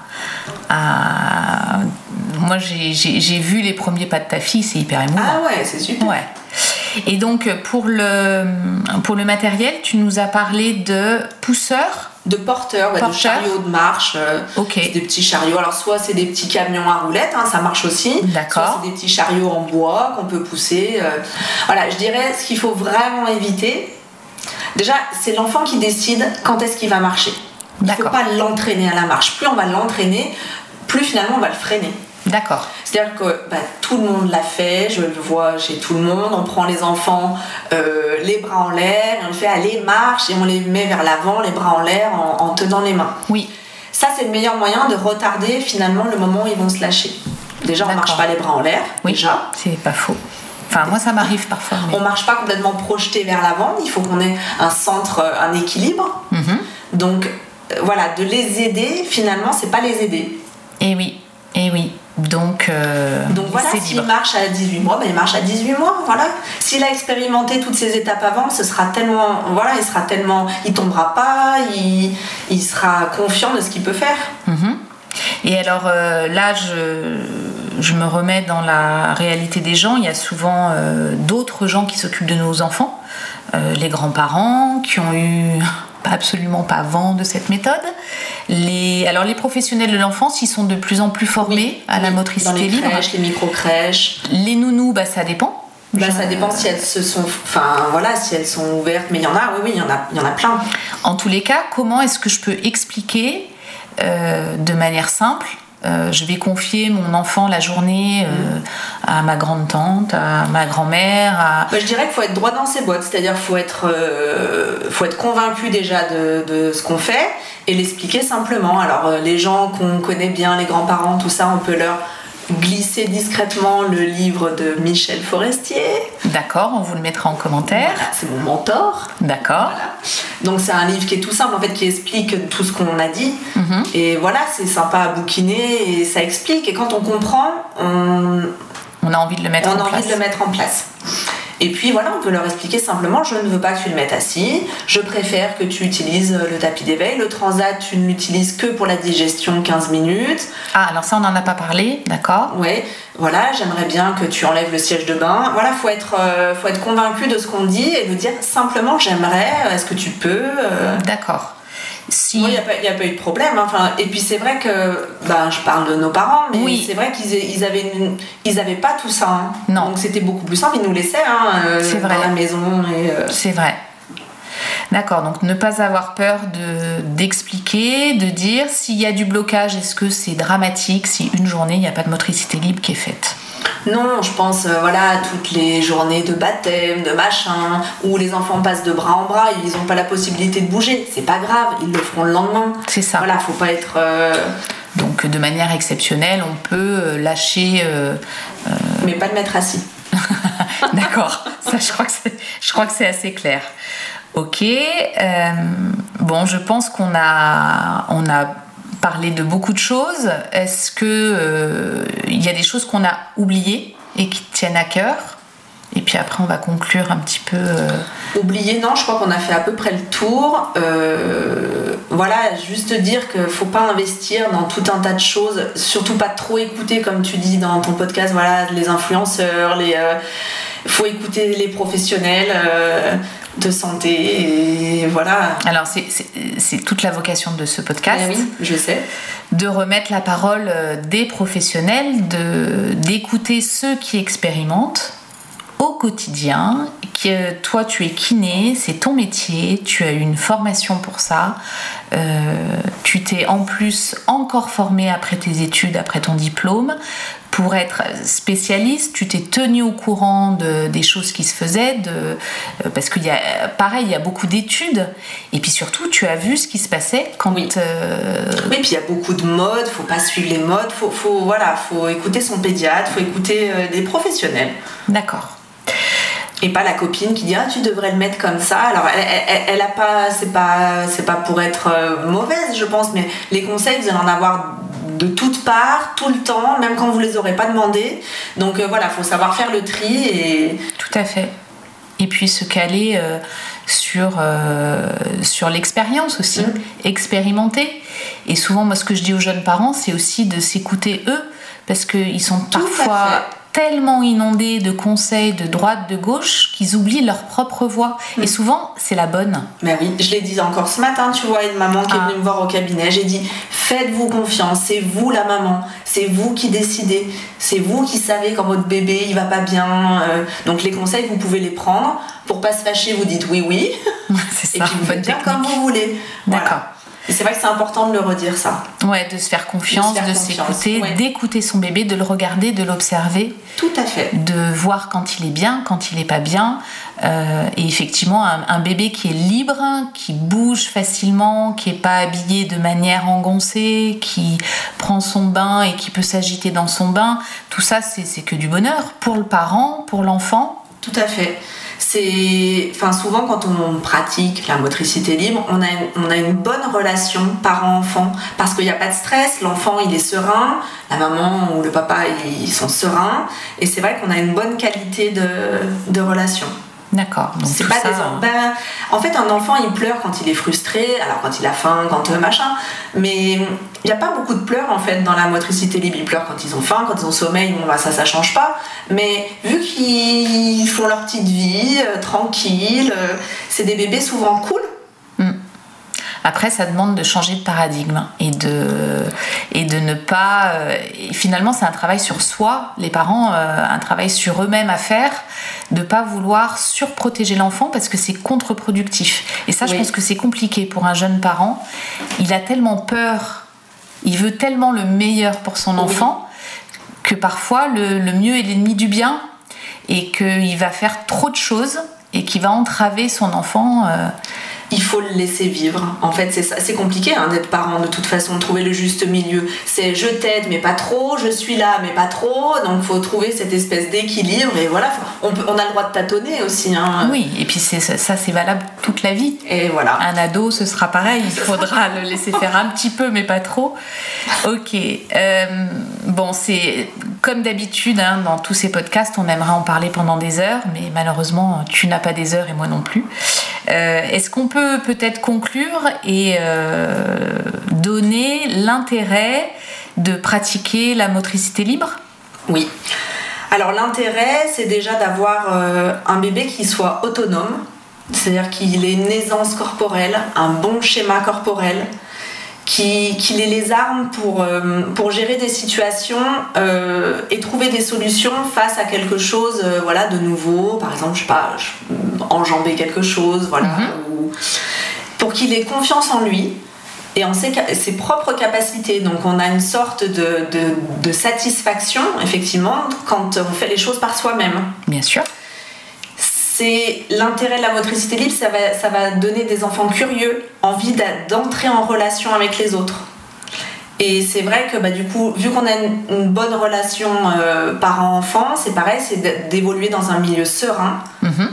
à- Moi, j'ai- vu les premiers pas de ta fille, c'est hyper émouvant. Ah ouais, c'est super. Ouais. Et donc, pour le, pour le matériel, tu nous as parlé de pousseurs. De porteurs, ouais, de chariots de marche. euh, des petits chariots. Alors, soit c'est des petits camions à roulettes, hein, ça marche aussi. D'accord. Soit c'est des petits chariots en bois qu'on peut pousser. euh. Voilà, je dirais ce qu'il faut vraiment éviter. Déjà, c'est l'enfant qui décide quand est-ce qu'il va marcher. Il ne faut pas l'entraîner à la marche. Plus on va l'entraîner, plus finalement on va le freiner. D'accord. C'est-à-dire que bah, tout le monde l'a fait, je le vois chez tout le monde. On prend les enfants euh, les bras en l'air, on fait aller marche et on les met vers l'avant, les bras en l'air en, en tenant les mains. Oui. Ça, c'est le meilleur moyen de retarder finalement le moment où ils vont se lâcher. Déjà, on D'accord. marche pas les bras en l'air. Oui. Déjà. C'est pas faux. Enfin, moi, ça m'arrive parfois. mais- On marche pas complètement projeté vers l'avant. Il faut qu'on ait un centre, euh, un équilibre. Mhm. Donc voilà, de les aider, finalement, c'est pas les aider. Et oui. Et oui. Donc, euh, Donc voilà, s'il marche à 18 mois, ben il marche à 18 mois, voilà. S'il a expérimenté toutes ces étapes avant, ce sera tellement, voilà, il sera tellement, il tombera pas, il, il sera confiant de ce qu'il peut faire. Mhm. Et alors euh, là, je, je me remets dans la réalité des gens. Il y a souvent euh, d'autres gens qui s'occupent de nos enfants, Euh, les grands-parents qui ont eu absolument pas vent de cette méthode. Les, alors les professionnels de l'enfance, ils sont de plus en plus formés à la motricité Dans les libre. crèches, les micro-crèches. Les nounous, bah, ça dépend. Bah, ça dépend si elles se sont, enfin voilà, si elles sont ouvertes, mais il y en a, oui, oui, il y en a, il y en a plein. En tous les cas, comment est-ce que je peux expliquer euh, de manière simple euh, je vais confier mon enfant la journée euh, à ma grande tante, à ma grand-mère. Bah, je dirais qu'il faut être droit dans ses bottes, c'est-à-dire qu'il faut être, euh, faut être convaincu déjà de, ce qu'on fait et l'expliquer simplement. Alors les gens qu'on connaît bien, les grands-parents, tout ça, on peut leur glisser discrètement le livre de Michel Forestier. D'accord, on vous le mettra en commentaire. Voilà, c'est mon mentor. D'accord. Voilà. Donc c'est un livre qui est tout simple en fait, qui explique tout ce qu'on a dit. Mhm. Et voilà, c'est sympa à bouquiner et ça explique. Et quand on comprend, on, On a envie de le mettre on en a envie place. de le mettre en place. Et puis voilà, on peut leur expliquer simplement je ne veux pas que tu le mettes assis, je préfère que tu utilises le tapis d'éveil. Le transat, tu ne l'utilises que pour la digestion 15 minutes. Ah, alors ça, on n'en a pas parlé, d'accord. Ouais, voilà, j'aimerais bien que tu enlèves le siège de bain. Voilà, faut être, euh, faut être convaincu de ce qu'on dit et de dire simplement j'aimerais, est-ce que tu peux euh, D'accord. Si... Il n'y a, a pas eu de problème. Enfin, et puis c'est vrai que, ben, je parle de nos parents, mais Oui. c'est vrai qu'ils ils avaient, ils avaient pas tout ça. hein. Non. Donc c'était beaucoup plus simple. Ils nous laissaient hein, euh, vrai. dans la maison. Euh, C'est vrai. D'accord, donc ne pas avoir peur de d'expliquer, de dire s'il y a du blocage, est-ce que c'est dramatique si une journée il n'y a pas de motricité libre qui est faite? Non, je pense euh, voilà à toutes les journées de baptême, de machin, où les enfants passent de bras en bras, ils n'ont pas la possibilité de bouger. C'est pas grave, ils le feront le lendemain. C'est ça. Voilà, faut pas être. euh, Donc de manière exceptionnelle, on peut euh, lâcher. euh, mais pas le mettre assis. D'accord, ça je crois que c'est, je crois que c'est assez clair. Ok, bon, je pense qu'on a, on a parlé de beaucoup de choses. Est-ce que euh, il y a des choses qu'on a oubliées et qui tiennent à cœur? Et puis après, on va conclure un petit peu. euh, Oublier, non, je crois qu'on a fait à peu près le tour. Euh, voilà, juste dire qu'il faut pas investir dans tout un tas de choses, surtout pas trop écouter, comme tu dis dans ton podcast, voilà, les influenceurs, les. faut écouter les professionnels de santé et voilà. Alors, c'est, toute la vocation de ce podcast. Ah oui, je sais. de remettre la parole euh, des professionnels, de, d'écouter ceux qui expérimentent au quotidien. Que toi, tu es kiné, c'est ton métier, tu as eu une formation pour ça. euh, tu t'es en plus encore formé après tes études, après ton diplôme, pour être spécialiste, tu t'es tenu au courant de, des choses qui se faisaient, de, euh, parce qu'il y a, pareil, il y a beaucoup d'études, et puis surtout, tu as vu ce qui se passait quand. Oui. euh, Oui, puis il y a beaucoup de modes, faut pas suivre les modes, faut, faut, voilà, faut écouter son pédiatre, faut écouter euh, des professionnels. D'accord. Et pas la copine qui dit ah tu devrais le mettre comme ça. Alors elle, elle, elle a pas, c'est pas, c'est pas pour être euh, mauvaise je pense, mais les conseils vous allez en avoir de toutes parts, tout le temps, même quand vous les aurez pas demandé. Donc euh, voilà, faut savoir faire le tri et Tout à fait. Et puis se caler euh, sur, euh, sur l'expérience aussi, Mm. expérimenter. Et souvent, moi, ce que je dis aux jeunes parents, c'est aussi de s'écouter eux, parce qu'ils sont Tout parfois tellement inondés de conseils de droite, de gauche, qu'ils oublient leur propre voix. Mm. Et souvent, c'est la bonne. Mais oui, je l'ai dit encore ce matin, tu vois, une maman qui est Ah. venue me voir au cabinet. J'ai dit, faites-vous confiance, c'est vous la maman, c'est vous qui décidez, c'est vous qui savez quand votre bébé il va pas bien. euh, donc les conseils, vous pouvez les prendre. Pour pas se fâcher, vous dites oui, oui. c'est Et ça, puis vous faites bien comme vous voulez. Voilà. Et c'est vrai que c'est important de le redire ça. Ouais, de se faire confiance, De s'écouter, ouais. d'écouter son bébé, de le regarder, de l'observer. Tout à fait. de voir quand il est bien, quand il est pas bien. Euh, et effectivement, un, un bébé qui est libre, qui bouge facilement, qui est pas habillé de manière engoncée, qui prend son bain et qui peut s'agiter dans son bain, tout ça, c'est que du bonheur pour le parent, pour l'enfant. Tout à fait. C'est, enfin, souvent quand on pratique la motricité libre, on a une, on a une bonne relation parent-enfant parce qu'il n'y a pas de stress. L'enfant il est serein, la maman ou le papa ils sont sereins, et c'est vrai qu'on a une bonne qualité de, de relation. D'accord. Donc C'est pas ça, des en- ben, en fait, un enfant il pleure quand il est frustré, alors quand il a faim, quand euh, machin, mais il n'y a pas beaucoup de pleurs en fait dans la motricité libre. Ils pleurent quand ils ont faim, quand ils ont sommeil, bon bah ça ça change pas. Mais vu qu'ils font leur petite vie euh, tranquille, euh, c'est des bébés souvent cool. Après, ça demande de changer de paradigme et de, et de ne pas. euh, et finalement, c'est un travail sur soi, les parents, euh, un travail sur eux-mêmes à faire, de pas vouloir surprotéger l'enfant parce que c'est contre-productif. Et ça, je pense que c'est compliqué pour un jeune parent. Il a tellement peur, il veut tellement le meilleur pour son Oui. enfant que parfois le, le mieux est l'ennemi du bien et qu'il va faire trop de choses et qu'il va entraver son enfant. euh, Il faut le laisser vivre. En fait, c'est ça. C'est compliqué hein, d'être parent de toute façon, de trouver le juste milieu. C'est je t'aide mais pas trop, je suis là mais pas trop. Donc faut trouver cette espèce d'équilibre et voilà. On, peut- on a le droit de tâtonner aussi. Hein. Oui, et puis c'est ça, c'est valable toute la vie. Et voilà. Un ado, ce sera pareil. Il faudra le laisser faire un petit peu, mais pas trop. Ok. euh, bon, c'est comme d'habitude hein, dans tous ces podcasts, on aimerait en parler pendant des heures, mais malheureusement, tu n'as pas des heures et moi non plus. Euh, Est-ce qu'on peut peut-être conclure et euh, donner l'intérêt de pratiquer la motricité libre? Oui. Alors l'intérêt, c'est déjà d'avoir euh, un bébé qui soit autonome, c'est-à-dire qu'il ait une aisance corporelle, un bon schéma corporel, qui- qu'il ait les armes pour, euh, pour gérer des situations euh, et trouver des solutions face à quelque chose voilà, de nouveau, par exemple, je sais pas, enjamber quelque chose, voilà, ou- pour qu'il ait confiance en lui et en ses, propres capacités. Donc on a une sorte de, de- de satisfaction, effectivement, quand on fait les choses par soi-même. Bien sûr. C'est l'intérêt de la motricité libre, ça va, ça va donner des enfants curieux, envie d'entrer en relation avec les autres. Et c'est vrai que bah, du coup, vu qu'on a une, une bonne relation euh, parent-enfant, c'est pareil, c'est d'évoluer dans un milieu serein. Mhm.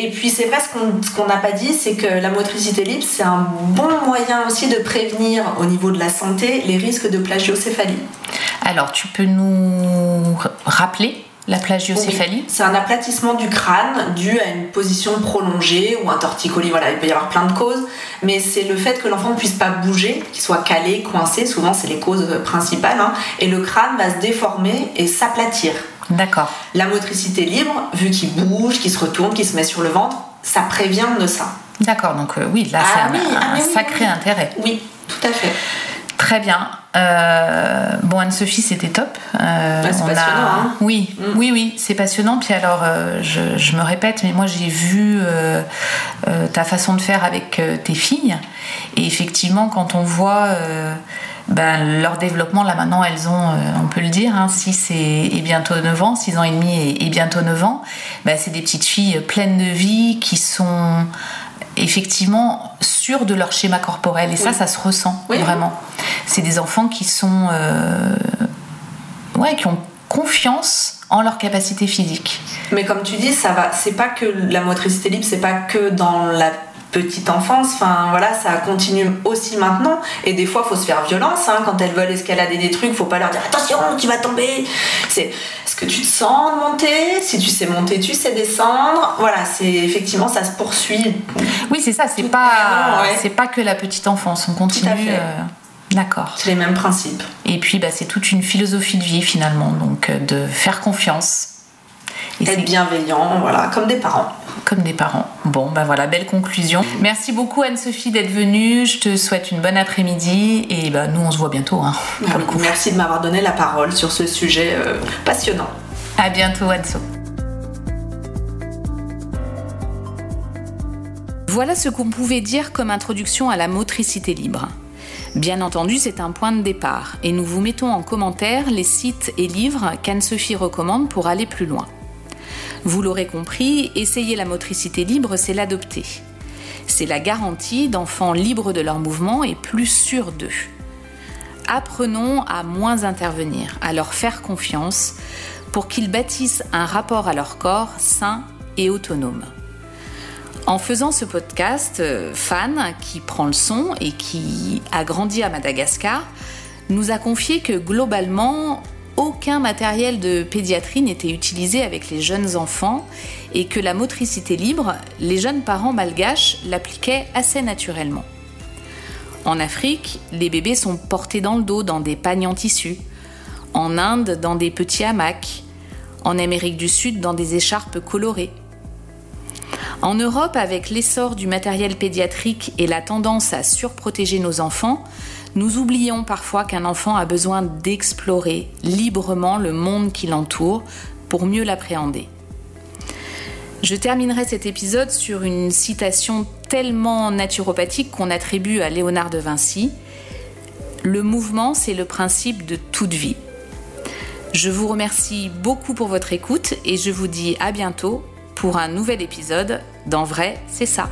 Et puis c'est vrai, ce qu'on ce qu'on n'a pas dit, c'est que la motricité libre, c'est un bon moyen aussi de prévenir au niveau de la santé les risques de plagiocéphalie. Alors, tu peux nous rappeler la plagiocéphalie? Oui. C'est un aplatissement du crâne dû à une position prolongée ou un torticolis. Voilà, il peut y avoir plein de causes, mais c'est le fait que l'enfant ne puisse pas bouger, qu'il soit calé, coincé. Souvent, c'est les causes principales. hein, et le crâne va se déformer et s'aplatir. D'accord. La motricité libre, vu qu'il bouge, qu'il se retourne, qu'il se met sur le ventre, ça prévient de ça. D'accord, donc euh, oui, là Ah c'est un, ah un oui, oui, sacré oui. intérêt. Oui, tout à fait. Très bien. Euh, bon, Anne-Sophie, c'était top. Euh, Ouais, c'est on passionnant, hein. Oui, Mm. oui, oui, c'est passionnant. Puis alors, euh, je, je me répète, mais moi j'ai vu ta façon de faire avec tes filles. Et effectivement, quand on voit ben, leur développement, là maintenant, elles ont, euh, on peut le dire, 6 hein, et, bientôt 9 ans, 6 ans et demi et, bientôt 9 ans. Ben, c'est des petites filles pleines de vie qui sont effectivement sûres de leur schéma corporel. Et ça, ça se ressent vraiment. C'est des enfants qui sont. Euh, ouais, qui ont confiance en leur capacité physique. Mais comme tu dis, ça va. C'est pas que la motricité libre, c'est pas que dans la petite enfance, enfin voilà, ça continue aussi maintenant. Et des fois, faut se faire violence hein, quand elles veulent escalader des trucs. Faut pas leur dire attention, tu vas tomber. C'est est-ce que tu te sens monter Si tu sais monter, tu sais descendre. Voilà, c'est effectivement ça se poursuit. Oui, c'est ça. C'est pas c'est pas que la petite enfance. On continue. Euh, d'accord. C'est les mêmes principes. Et puis, bah, c'est toute une philosophie de vie finalement, donc euh, de faire confiance. Et être bienveillant, voilà, comme des parents comme des parents. Bon, ben voilà, belle conclusion. Merci beaucoup Anne-Sophie d'être venue. Je te souhaite une bonne après-midi et ben, nous on se voit bientôt. Hein, pour le coup. Merci de m'avoir donné la parole sur ce sujet euh, passionnant. À bientôt Anne-Sophie. Voilà ce qu'on pouvait dire comme introduction à la motricité libre. Bien entendu, c'est un point de départ et nous vous mettons en commentaire les sites et livres qu'Anne-Sophie recommande pour aller plus loin. Vous l'aurez compris, essayer la motricité libre, c'est l'adopter. C'est la garantie d'enfants libres de leur mouvement et plus sûrs d'eux. Apprenons à moins intervenir, à leur faire confiance pour qu'ils bâtissent un rapport à leur corps sain et autonome. En faisant ce podcast, euh, Fan, qui prend le son et qui a grandi à Madagascar, nous a confié que globalement, aucun matériel de pédiatrie n'était utilisé avec les jeunes enfants et que la motricité libre, les jeunes parents malgaches l'appliquaient assez naturellement. En Afrique, les bébés sont portés dans le dos dans des pagnes en tissu, en Inde dans des petits hamacs, en Amérique du Sud dans des écharpes colorées. En Europe, avec l'essor du matériel pédiatrique et la tendance à surprotéger nos enfants, nous oublions parfois qu'un enfant a besoin d'explorer librement le monde qui l'entoure pour mieux l'appréhender. Je terminerai cet épisode sur une citation tellement naturopathique qu'on attribue à Léonard de Vinci. Le mouvement, c'est le principe de toute vie. Je vous remercie beaucoup pour votre écoute et je vous dis à bientôt pour un nouvel épisode d'En vrai, c'est ça.